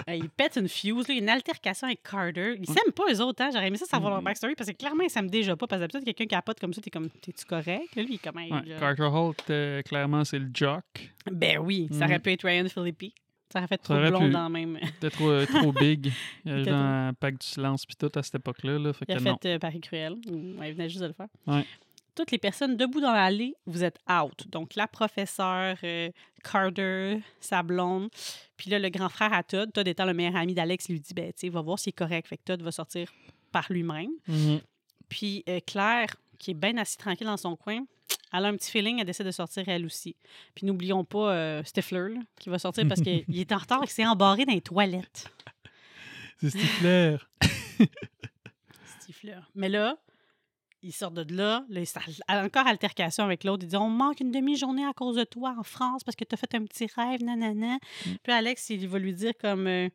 Euh, il pète une fuse, là, il y a une altercation avec Carter. Ils s'aiment pas, eux autres. Hein? J'aurais aimé ça savoir leur Mm. backstory parce que clairement, ils s'aiment déjà pas. Parce que d'habitude, quelqu'un qui capote comme ça, t'es comme, t'es-tu correct? Là, lui, il est comme, Hey, Ouais, là. Carter Holt, euh, clairement, c'est le jock. Ben oui, ça Mm. aurait pu être Ryan Philippi. Ça aurait fait trop blond pu. dans le même. C'était trop, euh, trop big. Genre un pack du silence puis tout à cette époque-là. Là, fait Il a fait Paris Cruel. Ouais, il venait juste de le faire. Ouais. Toutes les personnes debout dans l'allée, vous êtes out. Donc, la professeure, euh, Carter, sa blonde. Puis là, le grand frère à Todd, Todd étant le meilleur ami d'Alex, lui dit ben, tu sais, va voir s'il est correct. Fait que Todd va sortir par lui-même. Mhm. Puis euh, Claire, qui est bien assise tranquille dans son coin, elle a un petit feeling, elle décide de sortir elle aussi. Puis n'oublions pas euh, Stifler, là, qui va sortir parce qu'il est en retard et qu'il s'est embarré dans les toilettes. C'est Stifler. Stifler. Mais là, il sort de là, là, encore altercation avec l'autre. Il dit On manque une demi-journée à cause de toi en France parce que tu as fait un petit rêve, nanana. Mm. Puis Alex, il va lui dire comme euh,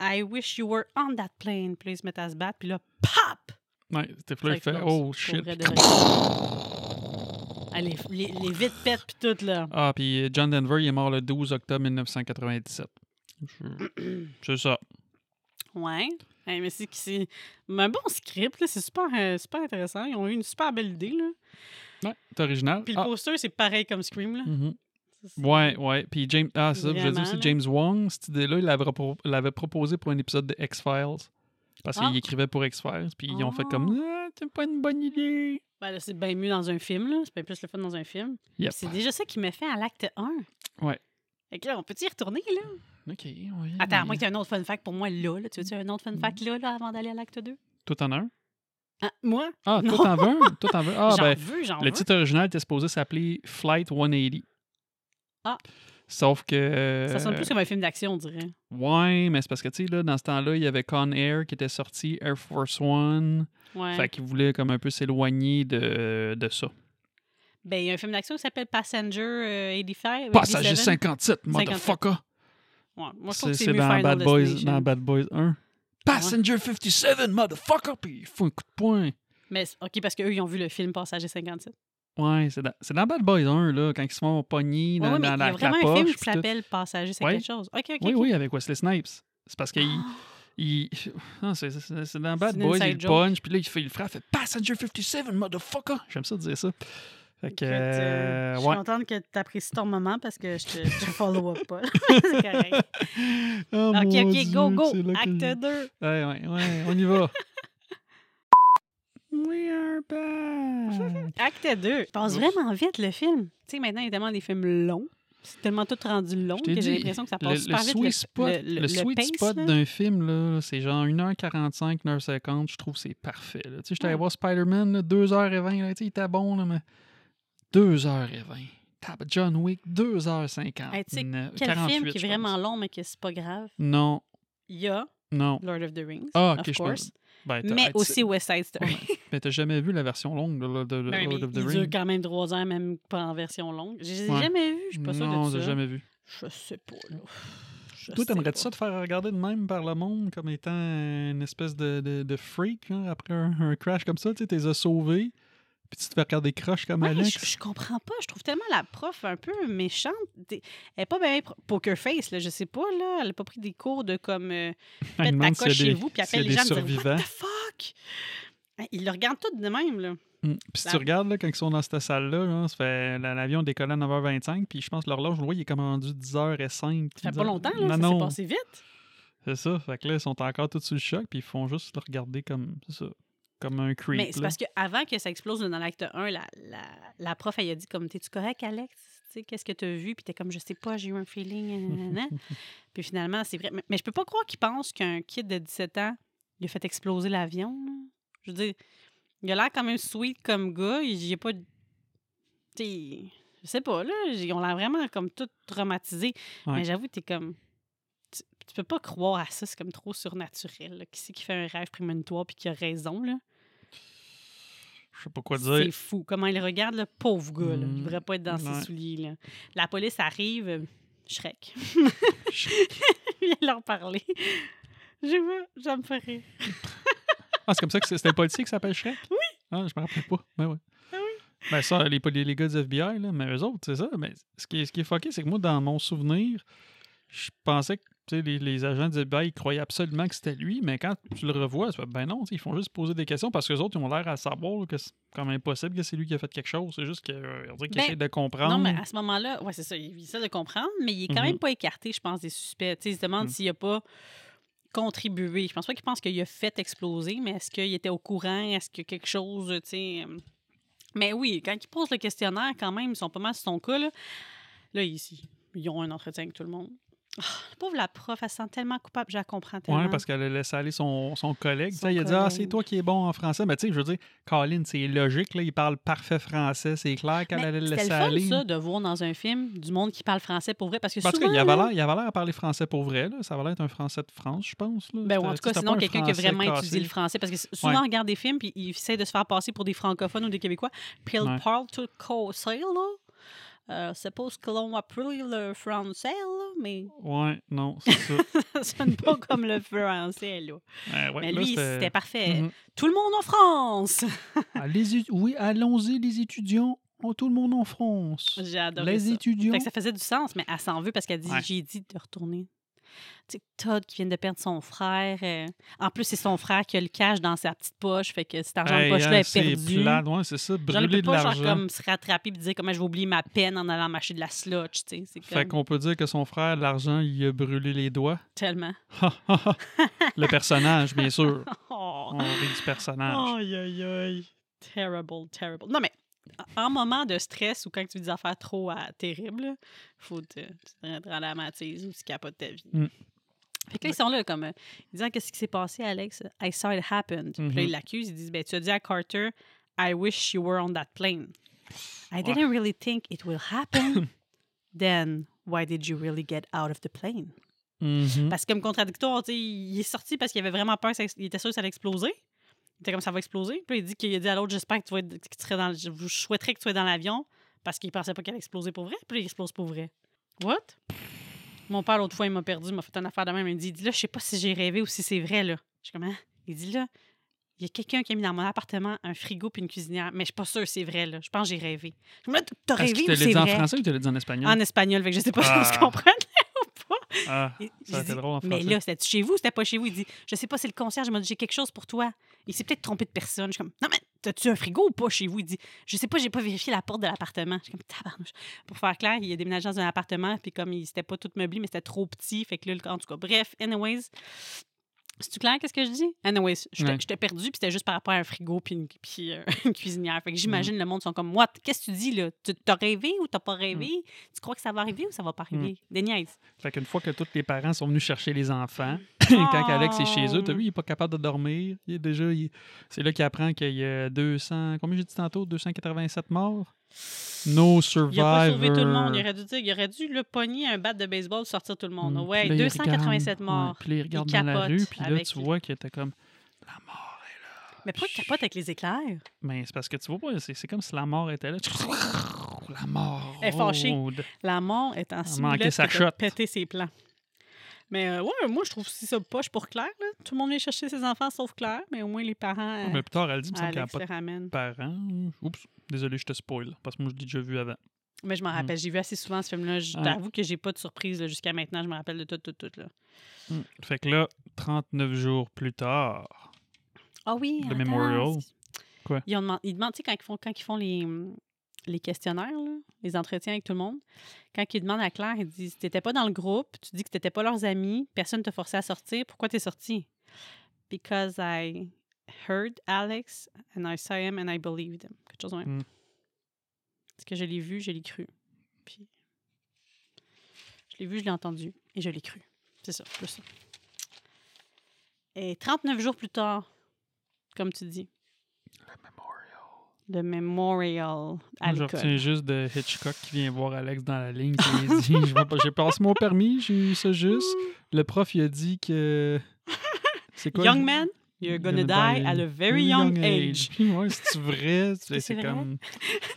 I wish you were on that plane. Puis là, il se met à se battre. Puis là, pop Ouais, il Ça fait. Oh shit. Ah, les, les, les vides pètes, puis tout, là. Ah, puis euh, John Denver, il est mort le 12 octobre 1997. Je- C'est ça. Ouais. Hey, mais c'est un bon script, là. C'est super, euh, super intéressant. Ils ont eu une super belle idée, là. Ouais, c'est original. Puis le Ah, poster, c'est pareil comme Scream, là. mhm. Ça, c'est- Ouais, ouais. Puis James. Ah, c'est ça, je veux dire Vraiment, aussi, là. James Wong, cette idée-là, il l'avait pro- l'avait proposé pour un épisode de X-Files. Parce Ah. qu'il écrivait pour X-Files. Puis ils ont fait comme Ah, c'est pas une bonne idée. Ben là, c'est bien mieux dans un film, là. C'est bien plus le fun dans un film. Yep. C'est déjà ça qui me fait à l'acte 1. Ouais. Fait que là, on peut y retourner, là? Ok, ouais. Attends, mais- moi, tu as un autre fun fact pour moi, là. là. Tu veux-tu un autre fun fact, là, là, avant d'aller à l'acte 2? Tout en un? Ah, moi? Ah, Non. tout en veux? Tout en veux Ah, j'en ben. veux, j'en Le veux. titre original était supposé s'appeler Flight 180. Ah. Sauf que. Ça sonne plus comme un film d'action, on dirait. Ouais, mais c'est parce que, tu sais, là, dans ce temps-là, il y avait Con Air qui était sorti, Air Force One. Ouais. Fait qu'il voulait comme un peu s'éloigner de, de ça. Ben, il y a un film d'action qui s'appelle Passenger euh, 85. Passager 87. 57, motherfucker! Ouais, moi, je trouve C'est que c'est mieux dans Bad Boys, dans Bad Boys 1. Passenger 57, motherfucker! Puis il faut un coup de poing. Mais, OK, parce qu'eux, ils ont vu le film Passager 57. Ouais, c'est dans, Bad Boys 1, là, quand ils se font pogner Ouais, dans, mais dans il y a la, vraiment la un film qui s'appelle Passager, c'est Ouais. quelque chose. OK, OK. Oui, ok. oui, avec Wesley Snipes. C'est parce qu'il. Ah, il- non, c'est dans Bad Boys, il joke. punch, puis là, il fait le frappe, il fait Passenger 57, motherfucker! J'aime ça dire ça. Fait que, Écoute, euh, euh, je suis ouais. contente que tu apprécies ton moment parce que je te, je te follow up pas. c'est correct. Oh, ok, ok, go, Dieu, go. que je- Acte 2. Ouais, ouais, ouais, on y va. We are back. Acte 2. Il passe vraiment vite, le film. Tu sais, maintenant, il y a tellement des films longs. C'est tellement tout rendu long Je que j'ai l'impression que ça passe le super vite. sweet spot, le, le le sweet pace, spot d'un film, là, c'est genre 1h45, 1h50. Je trouve que c'est parfait. Tu sais, j'étais allé voir Spider-Man, là, 2h20. Là, tu sais, il était bon, là, mais 2h20. Tab- John Wick, 2h50. Hey, Quel 48, film qui est vraiment long, mais que c'est pas grave? Non, Il y a non. Lord of the Rings, Ah, ok, of je course. Ben, Mais hey, aussi West Side Story. Mais t'as jamais vu la version longue de, de- de Ben, Lord of the il dure Rings? quand même trois heures, même pas en version longue. Je les ai Ouais. jamais vus, je suis pas sûre non, de j'ai ça. jamais vu. Je sais pas, là. Je Toi, ça te faire regarder de même par le monde comme étant une espèce de, de, de freak là, après un, un crash comme ça? Tu sais, t'es as sauvés, puis tu te fais regarder croche comme Ouais, Alex? je, je comprends pas. Je trouve tellement la prof un peu méchante. Elle est pas bien poker face, là. Je sais pas, là. Elle a pas pris des cours de comme euh, Elle faites ta demande s'il y a coche chez vous, puis appelle les gens et What the fuck? Hein, Ils le regardent tout de même, là. Mm. Puis si La- tu regardes là, quand ils sont dans cette salle-là, là, ça fait la- l'avion décolle à 9h25, puis je pense que l'horloge, il est comme rendu 10h05. Ça fait pas longtemps, là. Non, ça s'est passé vite. c'est ça. Fait que là, ils sont encore tous sous le choc, puis ils font juste le regarder comme c'est ça, comme un creep. Mais c'est parce qu'avant que ça explose dans l'acte 1, la, la, la prof, elle a dit comme, t'es-tu correct, Alex? Qu'est-ce que tu as vu? Puis t'es comme, je sais pas, j'ai eu un feeling. Puis finalement, c'est vrai. Mais, mais je peux pas croire qu'il pense qu'un kid de 17 ans, il a fait exploser l'avion. Je veux dire, il a l'air quand même sweet comme gars. Il n'y a pas. de- Tu sais, je sais pas, là. Ils ont l'air vraiment comme tout traumatisés. Ouais. Mais j'avoue, t'es comme. Tu, peux pas croire à ça, c'est comme trop surnaturel. là. Qui c'est qui fait un rêve prémonitoire puis qui a raison, là? Je sais pas quoi C'est dire. fou. Comment il regarde, le pauvre gars. Là. Il Mm, devrait pas être dans ouais. ses souliers. Là. La police arrive. euh, Shrek. Je- Viens leur parler. Je veux, ça me fait rire. Ah, c'est comme ça que c'est- c'était le policier qui s'appelle Shrek? Oui. Ah, je me rappelle pas. Ben ouais. Ah oui. Ben ça, les, les, les gars du FBI, là, mais eux autres, c'est ça. Mais ce qui est, ce qui est fucké, c'est que moi, dans mon souvenir, je pensais que les, les agents du FBI ils croyaient absolument que c'était lui, mais quand tu le revois, ben non, ils font juste poser des questions parce que les autres, ils ont l'air à savoir là, que c'est comme impossible que c'est lui qui a fait quelque chose. C'est juste qu'ils Ben, essaient de comprendre. Non, mais à ce moment-là, ouais, c'est ça. Il essaie de comprendre, mais il est quand Mhm. même pas écarté, je pense, des suspects. Tu sais, il se demande Mhm. s'il a pas contribué. Je pense pas qu'il pense qu'il a fait exploser, mais est-ce qu'il était au courant? Est-ce que quelque chose, tu sais. euh, Mais oui, quand il pose le questionnaire, quand même, ils sont pas mal sur son cas. Là, là ici, ils ont un entretien avec tout le monde. Ah, pauvre la prof, elle se sent tellement coupable, je la comprends tellement. Ouais, parce qu'elle a laissé aller son, son collègue. Son il a dit Ah, c'est toi qui es bon en français. Mais tu sais, je veux dire, Colin, c'est logique, là, il parle parfait français. C'est clair qu'elle allait le laisser aller. ça, de voir dans un film du monde qui parle français pour vrai. Parce que tout souvent, cas, il avait l'air à parler français pour vrai. Là. Ça avait l'air d'être un français de France, je pense. Là. Ben, ou en tout cas, sinon, quelqu'un qui a vraiment cassé. étudié le français. Parce que souvent, Ouais. on regarde des films, puis ils essaient de se faire passer pour des francophones ou des Québécois. Puis ils Ouais. parlent tout cassé, là. Euh, suppose que l'on apprend le français, là, mais Ouais, non, c'est ça. ça sonne pas comme le français, là. Ouais, mais là, lui, c'était parfait. Mhm. Tout le monde en France! Ah, les oui, allons-y, les étudiants. Oh, tout le monde en France. J'ai adoré Les ça. étudiants. Fait que ça faisait du sens, mais elle s'en veut parce qu'elle dit Ouais. J'ai dit de retourner. Tu sais, Todd qui vient de perdre son frère. euh, En plus, c'est son frère qui a le cash dans sa petite poche. Fait que cet argent Hey, de poche-là hein, est c'est perdu. plate, ouais, c'est ça. Brûler de pas genre, l'argent. comme se rattraper et dire comment je vais oublier ma peine en allant m'acheter de la slotch. C'est Fait comme qu'on peut dire que son frère, l'argent, il a brûlé les doigts. tellement. le personnage, bien sûr. Oh, On rit du personnage. aïe, aïe, aïe. Terrible, terrible. Non, mais en en moment de stress ou quand tu vis des affaires trop euh, terribles, faut te, te à matise ou tu capotes ta vie. Mm. Fait que là, ils sont là comme. euh, ils disent Ah, Qu'est-ce qui s'est passé, Alex? I saw it happen. Puis là, ils l'accusent. Ils disent ben, Tu as dit à Carter, I wish you were on that plane. I didn't really think it will happen. Then, why did you really get out of the plane? Mhm. Parce que comme contradictoire, il est sorti parce qu'il avait vraiment peur, il était sûr que ça allait exploser. Il était comme ça va exploser. Puis il dit qu'il a dit à l'autre, j'espère que tu vas être, que tu serais dans, le- je vous souhaiterais que tu sois dans l'avion parce qu'il pensait pas qu'elle allait exploser pour vrai. Puis il explose pour vrai. What? Mon père, l'autre fois, il m'a perdu, il m'a fait une affaire de même. Il me dit, il dit là, je sais pas si j'ai rêvé ou si c'est vrai, là. Je suis comme, Hein? Il dit là, il y a quelqu'un qui a mis dans mon appartement un frigo puis une cuisinière, mais je suis pas sûre que c'est vrai, là. Je pense que j'ai rêvé. Je comme, Là, t'as rêvé ou te l'a c'est dit en français ou tu l'as dit en espagnol? En espagnol, fait que je sais pas si Ah. tu ou pas. Ah, ça dit, drôle en mais là, c'était chez vous ou c'était pas chez vous? Il dit, je sais pas, c'est le concierge. Il m'a dit, j'ai quelque chose pour toi. Il s'est peut-être trompé de personne. Je suis comme, non, mais T'as-tu un frigo ou pas chez vous? Il dit Je sais pas, j'ai pas vérifié la porte de l'appartement. Je suis comme tabarnouche. Pour faire clair, il a déménagé dans un appartement, puis comme il c'était pas tout meublé, mais c'était trop petit. Fait que là, le- en tout cas, bref, anyways. C'est-tu clair, qu'est-ce que je dis? Anyways, j'étais Ouais. perdue, puis c'était juste par rapport à un frigo, puis une, puis, euh, une cuisinière. Fait que j'imagine le monde sont comme, What? Qu'est-ce que tu dis, là? Tu t'as rêvé ou t'as pas rêvé? Tu crois que ça va arriver ou ça va pas arriver? Des niaises. Fait qu'une fois que tous les parents sont venus chercher les enfants, quand Alex est chez eux, t'as Oh. vu, il est pas capable de dormir. Il est déjà, il- c'est là qu'il apprend qu'il y a 200, combien j'ai dit tantôt? 287 morts? No survivor. Il a pas sauvé tout le monde. Il aurait dû dire, il aurait dû le pogner un bat de baseball, sortir tout le monde. Mm. Ouais, Puis là, il 287 regarde, morts. ouais, puis là, il regarde Il dans la capote rue, puis là, avec tu vois qu'il était comme la mort est là. Mais pourquoi il capote avec les éclairs? Mais c'est parce que tu vois pas, c'est, comme si la mort était là. La mort. Elle est fâchée. La mort est en manquait ciboulette sa shot. pété ses plans. Mais euh, ouais, moi, je trouve aussi ça poche pour Claire. Là. Tout le monde vient chercher ses enfants sauf Claire, mais au moins les parents. euh, Mais plus tard, elle dit, il me semble qu'elle n'a pas de parents. Oups, désolé, je te spoil. Parce que moi, je l'ai déjà vu avant. Mais je m'en Mm. rappelle, j'ai vu assez souvent ce film-là. Je t'avoue que j'ai pas de surprise jusqu'à maintenant. Je me rappelle de tout, tout, tout. Là. Fait que là, 39 jours plus tard. Ah oui, Le attends, memorial. Quoi? Ils, ont ils demandent, tu sais, quand ils font, quand ils font les, hum, les questionnaires, là, les entretiens avec tout le monde, quand ils demandent à Claire, ils disent T'étais pas dans le groupe, tu dis que t'étais pas leurs amis, personne t'a forcé à sortir, pourquoi t'es sorti Because I heard Alex and I saw him and I believed him. Quelque chose de même. Mm. Parce que je l'ai vu, je l'ai cru. Puis. Je l'ai vu, je l'ai entendu et je l'ai cru. C'est ça, plus ça. Et 39 jours plus tard, comme tu dis, le memorial à je retiens juste de Hitchcock qui vient voir Alex dans la ligne. Il dit je vais pas- J'ai passé mon permis, j'ai eu ça juste. Le prof, il a dit que. C'est quoi Young je- man, you're gonna, Gonna die die at a very young, age. Puis ouais, c'est vrai? C'est comme.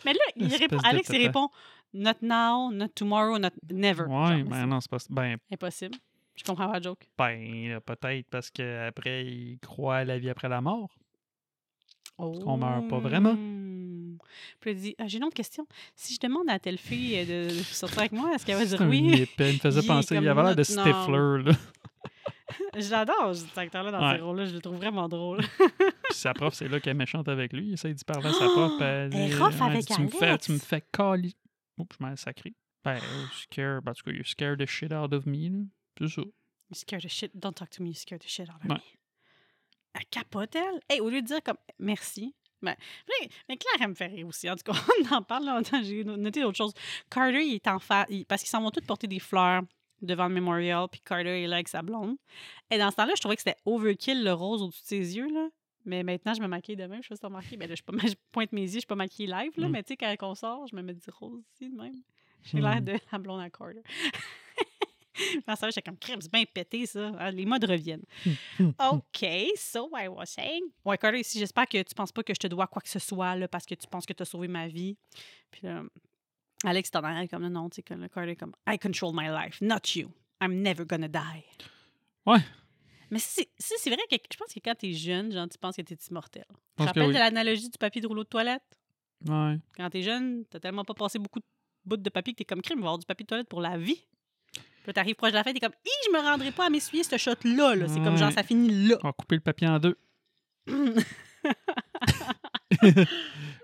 Mais là, il répond, Alex, il répond Not now, not tomorrow, not never. Ouais, mais non, c'est pas. Ben, Impossible. Je comprends pas la joke. ben peut-être parce qu'après, il croit à la vie après la mort. Qu'on meurt pas vraiment. Oh. Puis il dit Ah, J'ai une autre question. Si je demande à telle fille euh, de sortir avec moi, est-ce qu'elle va dire oui? épais. Il me faisait Il penser. Il avait l'air de Stifler, là. J'adore cet acteur-là dans Ouais. ces rôles-là. Je le trouve vraiment drôle. Puis sa prof, c'est là qu'elle est méchante avec lui. Il essaie d'y parler à sa prof. puis Elle, Elle dit, rough elle avec dit, tu me fais, tu me fais cali. Oups, je m'en sacré. Ben, euh, scared. Ben, en tout cas, you're scared the shit out of me. C'est ça. You scared the shit. Don't talk to me. You scared the shit out of Ouais. me. Elle capote, elle. Hey, au lieu de dire comme merci. Ben, mais, mais Claire, elle me fait rire aussi. En tout cas, on en parle longtemps. J'ai noté d'autres choses. Carter, il est en face. Parce qu'ils s'en vont tous porter des fleurs devant le memorial. Puis Carter est là avec sa blonde. Et dans ce temps-là, je trouvais que c'était overkill le rose au-dessus de ses yeux. Là. Mais maintenant, je me maquille de même. Je sais pas remarqué. Ben là, je, suis pas, je pointe mes yeux. Je suis pas maquillée live. Là, Mm. Mais tu sais, quand on sort, je me mets du rose ici de même. J'ai l'air Mm. de la blonde à Carter. Ça, j'étais comme crème, c'est bien pété, ça. Ah, Les modes reviennent. OK, so I was saying. Ouais, Carter, ici, j'espère que tu penses pas que je te dois quoi que ce soit, là, parce que tu penses que tu as sauvé ma vie. Puis là, Alex est en arrière, comme non, tu sais, comme le Carter, comme I control my life, not you. I'm never gonna die. Ouais. Mais c'est c'est- c'est vrai que je pense que quand t'es jeune, genre, tu penses que t'es immortel. Tu te rappelles oui. de l'analogie du papier de rouleau de toilette? Ouais. Quand t'es jeune, t'as tellement pas passé beaucoup de bouts de papier que t'es comme crime, il va avoir du papier de toilette pour la vie. Puis là, t'arrives proche de la fête, t'es comme, Hi, je me rendrai pas à m'essuyer ce shot-là. Là. C'est comme genre, ça finit là. On va couper le papier en deux.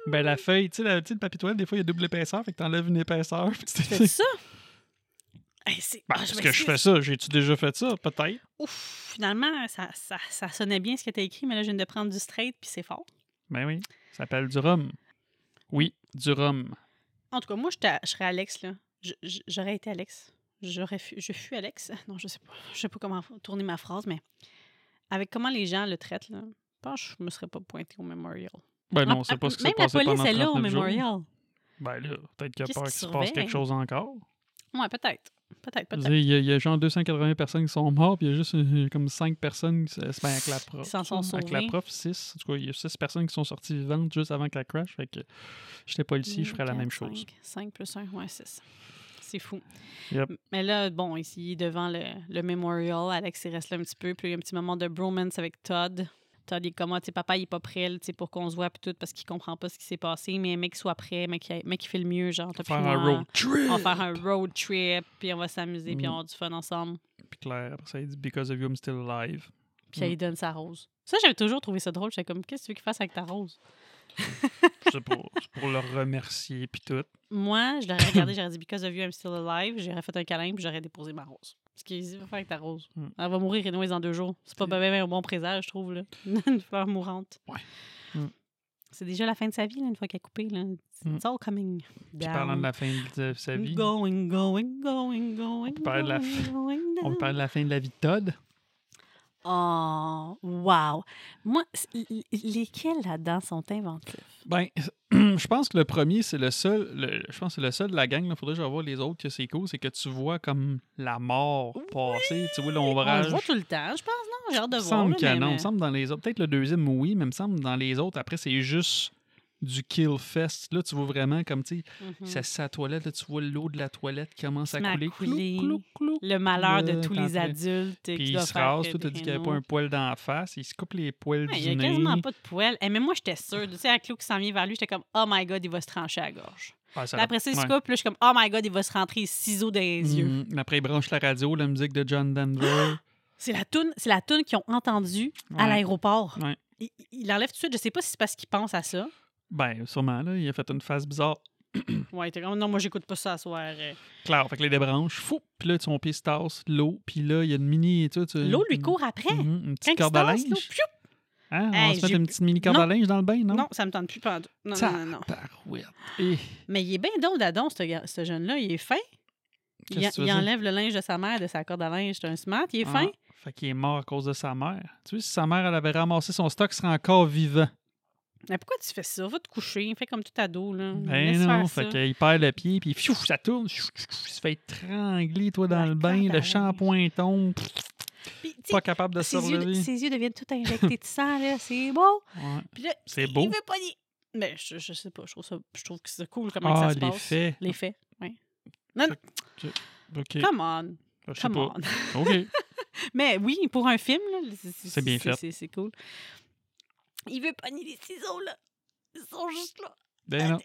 Ben, la feuille, tu sais, le papier toilette, des fois, il y a double épaisseur. Fait que t'enlèves une épaisseur. Tu Fais ça? Hey, c'est- Ben, ah, est-ce que je fais ça? J'ai-tu déjà fait ça? Peut-être. Ouf, finalement, ça, ça, ça sonnait bien ce que t'as écrit, mais là, je viens de prendre du straight, puis c'est fort. Ben oui. Ça s'appelle du rhum. Oui, du rhum. En tout cas, moi, j'étais- je serais Alex, là. Je- je- J'aurais été Alex. J'aurais fu- je fus Alex. Non, je sais pas. Je sais pas comment tourner ma phrase, mais avec comment les gens le traitent, là, je pense que je me serais pas pointé au memorial. Ben non, Ah, c'est pas ce qui s'est Même la passé police est là au 39 jours. memorial. Ben là, peut-être qu'il y a peur qui qu'il se passe quelque chose encore. Ouais, peut-être. Peut-être, Je peut-être. Il y, a, il y a genre 280 personnes qui sont mortes, puis il y a juste euh, comme 5 personnes qui se- ben, avec la prof. Qui s'en sont Avec la sauvées. prof, 6. En tout cas, il y a 6 personnes qui sont sorties vivantes juste avant que la crash. Fait que j'étais pas ici, je ferais la même chose. 5 plus 1, ouais, 6. C'est fou. Yep. Mais là, bon, ici, devant le, le memorial. Alex, il reste là un petit peu. Puis il y a un petit moment de bromance avec Todd. Todd, il est comme, Ah, tu sais, papa, il est pas prêt là, pour qu'on se voit, puis tout, parce qu'il comprend pas ce qui s'est passé. Mais mec, soit prêt, mec, il- mec, il fait le mieux, genre, t'as Faire puis un road trip. On va faire un road trip, puis on va s'amuser, puis Mm. on va avoir du fun ensemble. Puis Claire, après ça, il dit Because of you, I'm still alive. Puis Mm. il donne sa rose. Ça, j'avais toujours trouvé ça drôle. J'étais comme, qu'est-ce que tu veux qu'il fasse avec ta rose? C'est pour le remercier, puis tout. Moi, je l'aurais regardé, j'aurais dit Because of you, I'm still alive. J'aurais fait un câlin, puis j'aurais déposé ma rose. Ce qui est va faire avec ta rose. Mm. Elle va mourir anyways dans deux jours. C'est pas ben un bon présage, je trouve. Là. une fleur mourante. Ouais. Mm. C'est déjà la fin de sa vie, là, une fois qu'elle est coupée. Là. It's, Mm. it's all coming. Puis parlant de la fin de sa vie, Going, going, going, going. peut parler de la going, fin- going on down. peut parler de la fin de la vie de Todd. Oh, wow. Moi, lesquels là-dedans sont inventifs? Ben, je pense que le premier, c'est le seul. le- je pense que c'est le seul de la gang. Il faudrait que je revoie les autres que c'est cool. C'est que tu vois comme la mort passer. Tu vois On l'ombrage. le voit tout le temps, je pense, non? J'ai hâte de Il me voir. semble là, que mais- non. Il me semble dans les autres. Peut-être le deuxième, oui, mais il me semble dans les autres. Après, c'est juste du kill fest. Là, tu vois vraiment comme, tu sais, Mhm. ça c'est la toilette. Là, tu vois l'eau de la toilette qui commence à couler. couler. Clou, clou, clou. Le malheur de tous les adultes Puis qui il se rase. t'as des dit qu'il n'y avait pas un poil d'en face. Il se coupe les poils Ouais, du Il y a nez. quasiment pas de poêle. Eh, mais moi, j'étais sûre. Tu sais, à Clou qui s'en vient vers lui, j'étais comme, oh my god, il va se trancher à la gorge. Ah, ça après ça, il se coupe, là, je suis comme, oh my god, il va se rentrer les ciseaux dans les yeux. Mhm. Après, il branche la radio, la musique de John Denver. C'est la c'est la toune qu'ils ont entendue à l'aéroport. Il, il enlève tout de suite. Je sais pas si c'est parce qu'il pense à ça. Ben, sûrement, là. Il a fait une face bizarre. Ouais, était comme, non, moi, j'écoute pas ça à soir. euh. Claire, fait que les débranche, fou, puis là, son pied se tasse, l'eau, puis là, il y a une mini. Tu, tu, L'eau lui court après. Mhm, une petite corde se à linge. Hein, on Hey, se fait j'ai- une petite mini corde à linge dans le bain, non? Non, ça me tente plus. tout. Non, non, non, non. Eh, Mais il est bien don d'adon, ce, jeune-là. Il est fin. Il, qu'est-ce enlève le linge de sa mère de sa corde à linge. C'est un smart. Il est fin. Ah, fait qu'il est mort à cause de sa mère. Tu vois, si sa mère, elle avait ramassé son stock, il serait encore vivant. Mais pourquoi tu fais ça? Va te coucher. Fais comme tout ado. Là. Ben Laisse non, fait ça. qu'il perd le pied, puis fiou, ça tourne, il se fait étrangler, toi, dans La le bain, le shampoing tombe, Puis, tu sais, pas capable de ses, se yeux, ses yeux deviennent tout injectés de sang. là. C'est beau. Ouais. C'est beau. Il veut pas dire. Mais je, je sais pas. Je trouve, ça, je trouve que c'est cool comment Ah, ça se les passe. faits. Les faits. Oui. Non, non. OK. Come on. Je sais Come pas. on. OK. Mais oui, pour un film, là, c'est- bien fait. C'est cool. Il veut pogner les ciseaux, là. Ils sont juste là. Ben non,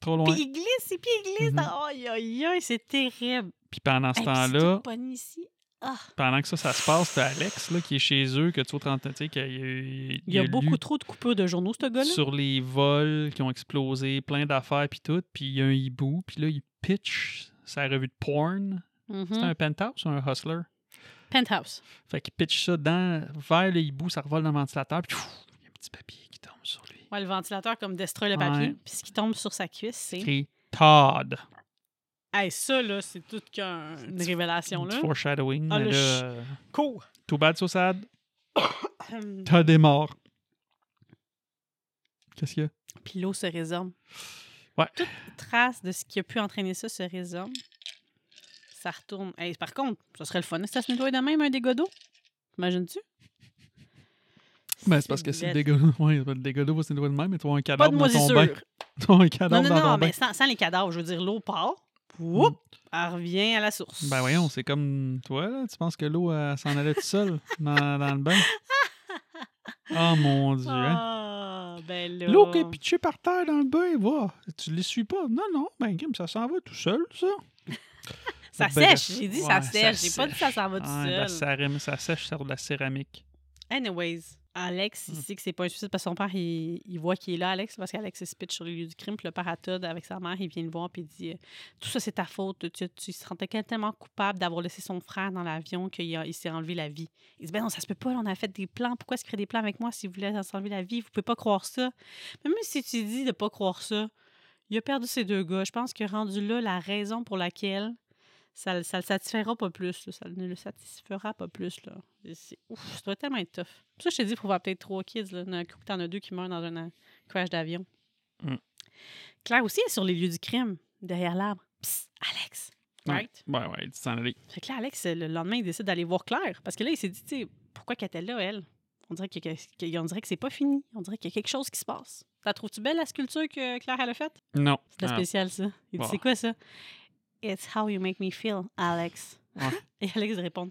trop loin. Puis il glisse, ses pieds glissent. Mhm. dans- Aïe, aïe, aïe, c'est terrible. Puis pendant ce Hey, puis temps-là, ici. Ah, pendant que ça, ça se passe, t'as Alex là, qui est chez eux, que tu vois, tu qu'il y a, il y a, beaucoup trop de coupures de journaux, ce gars-là. sur les vols qui ont explosé, plein d'affaires, puis tout. Puis il y a un hibou, puis là, il pitch sa revue de porn. C'est un penthouse ou un hustler? Penthouse. Fait qu'il pitch ça dans, vers le hibou, ça revole dans le ventilateur, puis petit papier qui tombe sur lui. Ouais, le ventilateur comme destroy le papier. Ouais. Puis ce qui tombe sur sa cuisse, c'est. Écrit Todd. Hey, ça, là, c'est tout qu'un- une révélation, là. Foreshadowing. Ah, le là, euh, Cool. too bad, so sad. Todd est mort. Qu'est-ce qu'il y a? Puis l'eau se résorbe. Ouais. Toute trace de ce qui a pu entraîner ça se résorbe. Ça retourne. Hey, par contre, ça serait le fun si ça se nettoie de même un dégât d'eau. Imagines-tu? Ben, c'est parce que c'est dégât. Ouais, le dégât d'eau, c'est le de même, mais tu vois un Pas cadavre de dans ton bain. Tu vois un Non, cadavre non, dans ton non, bain. mais sans, sans les cadavres. Je veux dire, l'eau part. Whoop! Elle revient à la source. Ben voyons, c'est comme toi, là. Tu penses que l'eau s'en allait toute seule dans, dans le bain? Oh mon Dieu, hein? Ah, ben. L'eau qui est pitchée par terre dans le bain, va. Tu l'essuies pas. Non, non, ben ça s'en va tout seul, ça. Ça Bref. sèche. J'ai dit Ouais, ça sèche. J'ai pas dit ça s'en va tout la seul. ça sèche sur de la céramique. Anyways, Alex, il Hmm. sait que c'est pas un suicide parce que son père, il, il voit qu'il est là, Alex, parce qu'Alex se pitch sur les lieux du crime. Puis le père à Todd, avec sa mère, il vient le voir puis il dit euh, Tout ça, c'est ta faute. Tu, tu se sentais tellement coupable d'avoir laissé son frère dans l'avion qu'il il s'est enlevé la vie. Il dit Ben non, ça se peut pas, on a fait des plans. Pourquoi est-ce qu'il ferait des plans avec moi s'il voulait s'enlever la vie? Vous pouvez pas croire ça. Même si tu dis de pas croire ça, il a perdu ses deux gars. Je pense que rendu là, la raison pour laquelle ça, le- ça le satisfera pas plus. là. Ça ne le satisfera pas plus. Là. C'est- Ouf, ça doit tellement être tough. Pour ça, je t'ai dit, il faut avoir peut-être trois kids. Là. D'un coup, t'en as deux qui meurent dans un euh, crash d'avion. Mm. Claire aussi est sur les lieux du crime, derrière l'arbre. Psst, Alex. Ouais. Right? Ouais, ouais, il dit s'en aller. Fait que là, Alex, le lendemain, il décide d'aller voir Claire. Parce que là, il s'est dit, tu sais, pourquoi qu'elle était là, elle? On dirait que, que- on dirait que c'est pas fini. On dirait qu'il y a quelque chose qui se passe. T'as trouves-tu belle la sculpture que Claire elle a faite? Non. La Ah, spéciale, ça. Il dit, Bon. c'est quoi ça? It's how you make me feel, Alex. Ouais. Et Alex répond,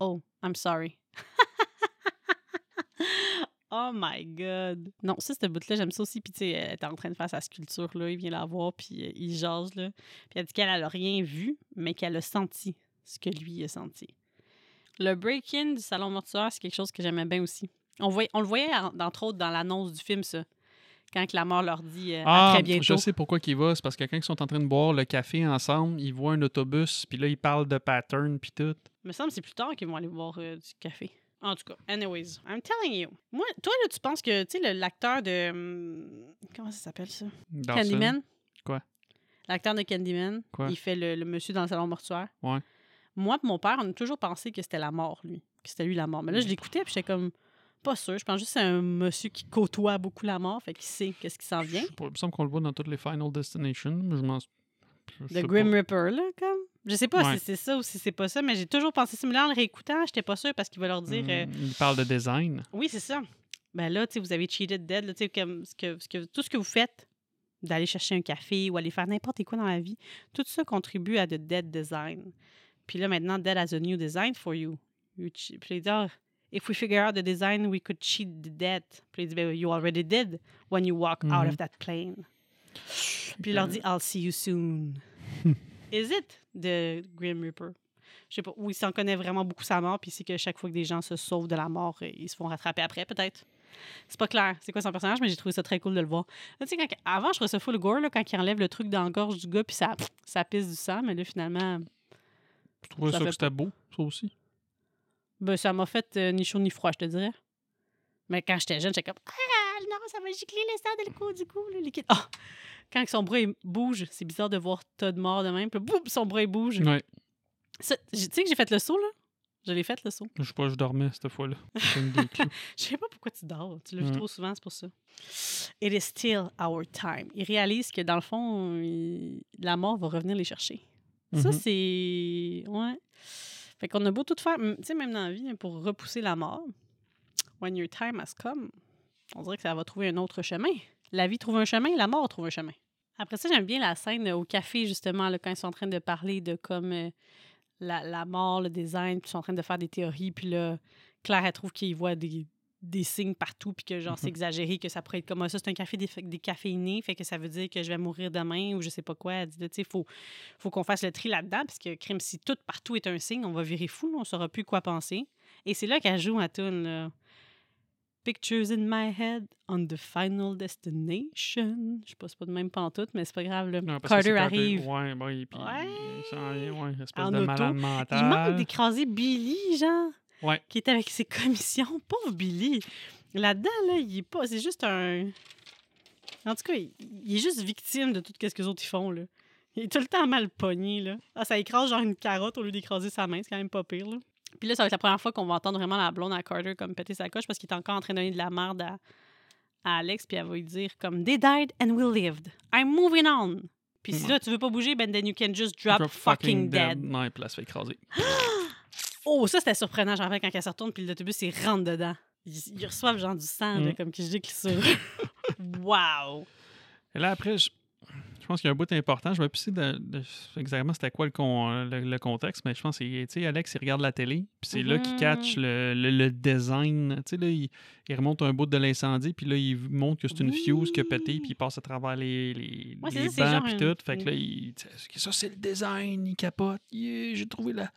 Oh, I'm sorry. oh my God. Non, ça, cette bout-là, j'aime ça aussi. Puis, tu sais, elle était en train de faire sa sculpture, là. Il vient la voir, puis euh, il jase, là. Puis elle dit qu'elle n'a rien vu, mais qu'elle a senti ce que lui a senti. Le break-in du salon mortuaire, c'est quelque chose que j'aimais bien aussi. On, voyait, on le voyait, en- entre autres, dans l'annonce du film, ça. Quand que la mort leur dit euh, à Ah, très bientôt. je sais pourquoi qu'il va. C'est parce que quand ils sont en train de boire le café ensemble, ils voient un autobus, puis là, ils parlent de pattern, puis tout. Il me semble que c'est plus tard qu'ils vont aller boire euh, du café. En tout cas, anyways, I'm telling you. Moi, toi, là, tu penses que, tu sais, l'acteur de. hum, comment ça s'appelle ça? Dawson? Candyman? Quoi? L'acteur de Candyman. Quoi? Il fait le, le monsieur dans le salon mortuaire. Ouais. Moi et mon père, on a toujours pensé que c'était la mort, lui. Que c'était lui la mort. Mais là, je l'écoutais puis j'étais comme. Pas sûr. Je pense juste que c'est un monsieur qui côtoie beaucoup la mort, fait qu'il sait qu'est-ce qui s'en Je vient. sais pas, Il me semble qu'on le voit dans toutes les Final Destination, mais je m'en. sais The pas. Grim Reaper, là, comme. Je sais pas Ouais. si c'est ça ou si c'est pas ça, mais j'ai toujours pensé ça. Mais là, en le réécoutant, j'étais pas sûre parce qu'il va leur dire. euh, Mm, Il parle de design. Oui, c'est ça. Ben là, tu sais, vous avez cheated dead, là, tu sais, comme ce que, ce que, tout ce que vous faites, d'aller chercher un café ou aller faire n'importe quoi dans la vie, tout ça contribue à de dead design. Puis là, maintenant, dead has a new design for you. you puis il dit, Ah, if we figure out the design, we could cheat the dead. Puis il dit, ben, you already did when you walk out of that plane. Puis il leur dit, I'll see you soon. Is it the Grim Reaper? Je sais pas. Ou il s'en connaît vraiment beaucoup sa mort, puis c'est que chaque fois que des gens se sauvent de la mort, euh, ils se font rattraper après, peut-être. C'est pas clair. C'est quoi son personnage, mais j'ai trouvé ça très cool de le voir. Là, tu sais, quand- avant, je trouvais ça full gore, là, quand il enlève le truc dans la gorge du gars, puis ça, ça pisse du sang, mais là, finalement, Je trouvais Ça ça, que c'était beau, ça aussi. Ben, ça m'a fait euh, ni chaud ni froid, je te dirais. Mais quand j'étais jeune, j'étais comme Ah non, ça va gicler le sang de le cou du cou, le liquide. Ah! Quand son bras il bouge, c'est bizarre de voir Todd mort de même. Puis boum, son bras il bouge. Ouais. Tu sais que j'ai fait le saut, là? Je l'ai fait, le saut. Je sais pas, je dormais cette fois-là. Je sais pas pourquoi tu dors. Tu vu Mm. trop souvent, c'est pour ça. It is still our time. Ils réalisent que dans le fond, il- la mort va revenir les chercher. Ça, Mhm. c'est. Ouais. Fait qu'on a beau tout faire, tu sais, même dans la vie, pour repousser la mort, when your time has come, on dirait que ça va trouver un autre chemin. La vie trouve un chemin, la mort trouve un chemin. Après ça, j'aime bien la scène euh, au café, justement, là, quand ils sont en train de parler de comme euh, la, la mort, le design, puis ils sont en train de faire des théories, puis là, Claire, elle trouve qu'ils voient des, des signes partout, puis que genre, c'est Mhm. exagéré, que ça pourrait être comme Ah, ça, c'est un café dé- décaféiné, fait que ça veut dire que je vais mourir demain ou je sais pas quoi. Elle dit, là, tu sais, faut, faut qu'on fasse le tri là-dedans, parce que crime, si tout partout est un signe, on va virer fou, on saura plus quoi penser. Et c'est là qu'elle joue à tune, là. Pictures in my head on the final destination. Je sais pas, c'est pas de même pantoute, mais c'est pas grave, là. Non, Carter arrive. Ouais, ouais, puis Ouais. il ouais, espèce En de auto. malade Il mental. manque d'écraser Billy, genre. Ouais. Qui est avec ses commissions. Pauvre Billy. Là-dedans, là, il est pas. C'est juste un. En tout cas, il, il est juste victime de tout ce que les autres ils font, là. Il est tout le temps mal pogné, là. Ah, ça écrase genre une carotte au lieu d'écraser sa main. C'est quand même pas pire, là. Puis là, ça va être la première fois qu'on va entendre vraiment la blonde à Carter comme péter sa coche parce qu'il est encore en train de donner de la merde à, à Alex. Puis elle va lui dire comme They died and we lived. I'm moving on. Puis si là, tu veux pas bouger, ben then you can just drop, Drop fucking, dead. Puis là, se fait écraser. Oh, ça, c'était surprenant. J'en quand elle se retourne, puis l'autobus, il rentre dedans. Ils, ils reçoivent genre du sang, là, Mm. comme qui gicle sur wow! Et là, après, je, je pense qu'il y a un bout important. Je vais plus de, de exactement c'était quoi le, con- le, le contexte, mais je pense que tu sais, Alex, il regarde la télé, puis c'est là qu'il Mhm. catch le, le- design. Tu sais, là, il, il remonte un bout de l'incendie, puis là, il montre que c'est une fuse qui a pété, puis il passe à travers les, les, Ouais, les ça, bancs, puis une- tout. Fait que là, il, ça, c'est le design, il capote. Yeah, j'ai trouvé la...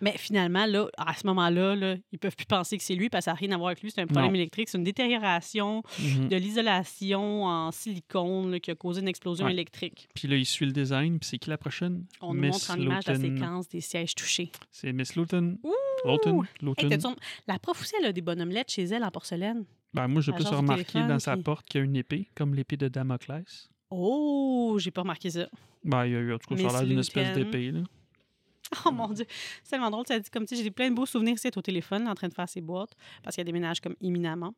Mais finalement, là, à ce moment-là, là, ils peuvent plus penser que c'est lui parce que ça n'a rien à voir avec lui. C'est un problème Non. électrique. C'est une détérioration Mhm. de l'isolation en silicone là, qui a causé une explosion Ouais. électrique. Puis là, il suit le design, puis c'est qui la prochaine? On nous Miss montre en image la Lawton. séquence des sièges touchés. C'est Miss Lawton. Ouh! Lawton? Lawton. la prof aussi, elle a des bonhommes lettres chez elle en porcelaine. Ben, moi, j'ai plus remarqué dans sa porte qu'il y a une épée, comme l'épée de Damoclès. Oh, j'ai pas remarqué ça. Ben, il y a eu, en tout cas, ça a l'air d'une espèce Lawton. d'épée. Oh mon Dieu, c'est tellement drôle. Ça dit comme, tu sais, j'ai plein de beaux souvenirs c'est au téléphone, là, en train de faire ses boîtes, parce qu'il y a des ménages comme imminemment.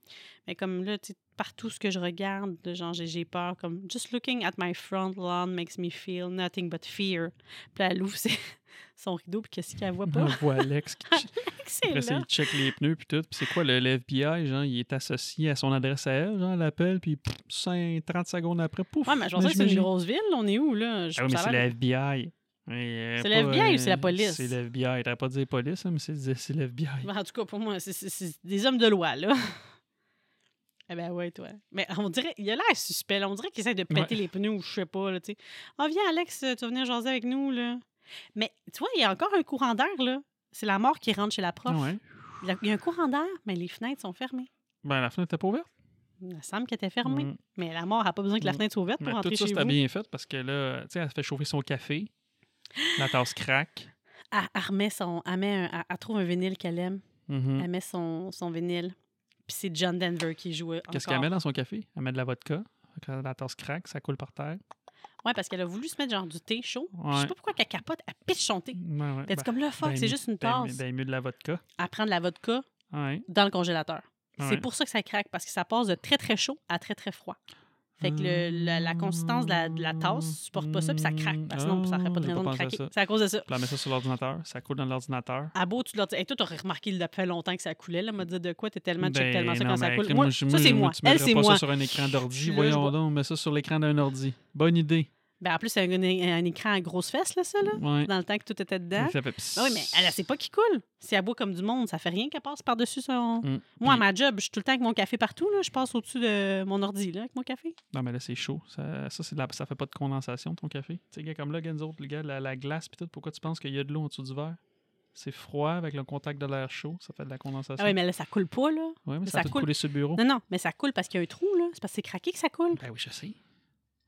Mais comme là, tu partout ce que je regarde, de genre, j'ai- peur. Comme, just looking at my front lawn makes me feel nothing but fear. Puis elle ouvre son rideau, puis qu'est-ce qu'elle voit On pas? voit Alex qui che- c'est après là. il check les pneus puis tout. Puis c'est quoi le, le FBI, genre, il est associé à son adresse à elle, genre, elle appelle, puis pff, cinq- 30 secondes après, pouf. Ouais, mais je pense que c'est une grosse ville. On est où, là? Je Ah oui, mais c'est le FBI. Euh, C'est le FBI ou c'est la police? C'est le FBI. T'aurais pas dit police, hein, mais c'est c'est le FBI. Ben, en tout cas, pour moi, c'est- des hommes de loi, là. Eh ben ouais, toi. Mais on dirait, il a l'air suspect, là. On dirait qu'il essaie de péter Ouais. les pneus ou je sais pas, là, tu sais. Ah, viens, Alex, tu vas venir jaser avec nous, là. Mais, tu vois, il y a encore un courant d'air, là. C'est la mort qui rentre chez la prof. Ouais. Il y a- un courant d'air, mais les fenêtres sont fermées. Ben, la fenêtre était pas ouverte. Il me semble qu'elle était fermée. Mm. Mais la mort n'a pas besoin que la Mm. fenêtre soit ouverte pour Mais rentrer tout ça, chez c'était vous. bien fait parce que là, tu sais, elle fait chauffer son café. La tasse craque. Elle, elle remet son, elle, met un- elle- elle trouve un vinyle qu'elle aime. Mhm. Elle met son, son vinyle. Puis c'est John Denver qui joue. Qu'est-ce encore. qu'elle met dans son café? Elle met de la vodka. Quand la tasse craque, ça coule par terre. Ouais, parce qu'elle a voulu se mettre genre du thé chaud. Puis Je Ouais. sais pas pourquoi qu'elle capote. Elle pitch son thé. Ouais, ouais. Dit comme là, fuck, Ben c'est juste une ben tasse. ben mieux de la vodka. Elle prend de la vodka Ouais. dans le congélateur. Ouais. C'est pour ça que ça craque, parce que ça passe de très très chaud à très très froid. Fait que le- la, la consistance de la, de la tasse supporte pas ça, puis ça craque. Parce que sinon, ça n'aurait pas de Ah, raison de craquer. C'est à cause de ça. Puis elle met ça sur l'ordinateur. Ça coule dans l'ordinateur. À beau, tu l'as. Hey, toi, t'aurais remarqué, il fait longtemps que ça coulait. Là, m'a dit de quoi? T'es tellement check Ben, tellement ça quand ça mais coule. Moi, ça, c'est moi. tu Elle, c'est pas moi. ça sur un écran d'ordi. Voyons donc, mets ça sur l'écran d'un ordi. Bonne idée. Ben, en plus, c'est un, un écran à grosse fesse, là, ça, là. Ouais. Dans le temps que tout était dedans. Ça fait. Ah oui, mais elle, sait pas qui coule. Si elle boit comme du monde, ça fait rien qu'elle passe par-dessus son. Mm. Moi, à Puis- ma job, je suis tout le temps avec mon café partout. Là. Je passe au-dessus de mon ordi là, avec mon café. Non, mais là, c'est chaud. Ça, ça, c'est la- ça fait pas de condensation, ton café. Tu sais, gars, comme là, autres, le gars, la, la glace, pis tout, pourquoi tu penses qu'il y a de l'eau en dessous du verre? C'est froid avec le contact de l'air chaud, ça fait de la condensation. Ah oui, mais là, ça coule pas, là. Ouais, mais mais ça, ça coule. sur le bureau. Non, non, mais ça coule parce qu'il y a un trou, là. C'est parce que c'est craqué que ça coule. Ben oui, je sais.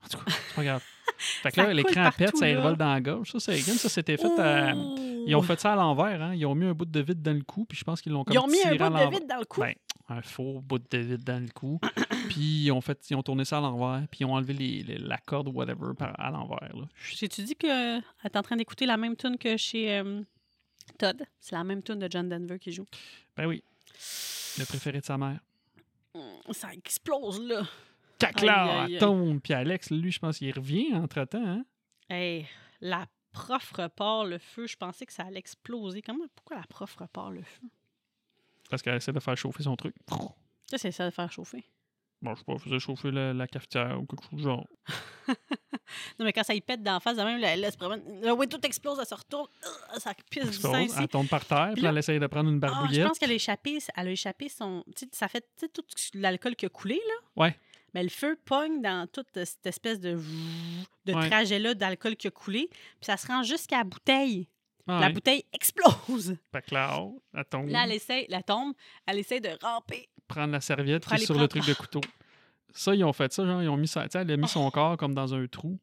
En tout cas, c'est pas grave. Fait que là, l'écran pète, ça revole dans la gorge. Ça, c'est ça, c'était fait à... Ouh! Ils ont fait ça à l'envers, hein. Ils ont mis un bout de vide dans le cou, puis je pense qu'ils l'ont comme Ils ont mis un bout de vide dans le cou? Ben, un faux bout de vide dans le cou. puis ils ont fait, ils ont tourné ça à l'envers, puis ils ont enlevé les- les- la corde ou whatever à l'envers. là. J'ai-tu dit qu'elle est en train d'écouter la même tune que chez euh, Todd? C'est la même tune de John Denver qui joue. Ben oui. Le préféré de sa mère. Hum, Ça explose, là. Elle aïe. tombe. Puis Alex, lui, je pense qu'il revient entre-temps. Hein? Hey, la prof repart le feu. Je pensais que ça allait exploser. Comment, pourquoi la prof repart le feu? Parce qu'elle essaie de faire chauffer son truc. Ça, c'est ça de faire chauffer? Bon, je sais pas, faisait chauffer la, la cafetière ou quelque chose du genre. Non, mais quand ça y pète d'en face, de même, là, elle se promène. Là, oui, tout explose, elle se retourne. Ça pisse du sang Explose, ici. elle tombe par terre, puis là- elle essaye de prendre une Ah, je barbouillette. pense qu'elle a échappé, elle a échappé son. tu sais, ça fait tout l'alcool qui a coulé, là. Ouais. Mais le feu pogne dans toute cette espèce de, de trajet-là d'alcool qui a coulé, puis ça se rend jusqu'à la bouteille. La bouteille explose. Fait que elle tombe. Là, elle essaie, la tombe, elle essaie de ramper. prendre la serviette sur le truc de couteau. Ça, ils ont fait ça, genre, ils ont mis ça. Elle a mis son corps comme dans un trou.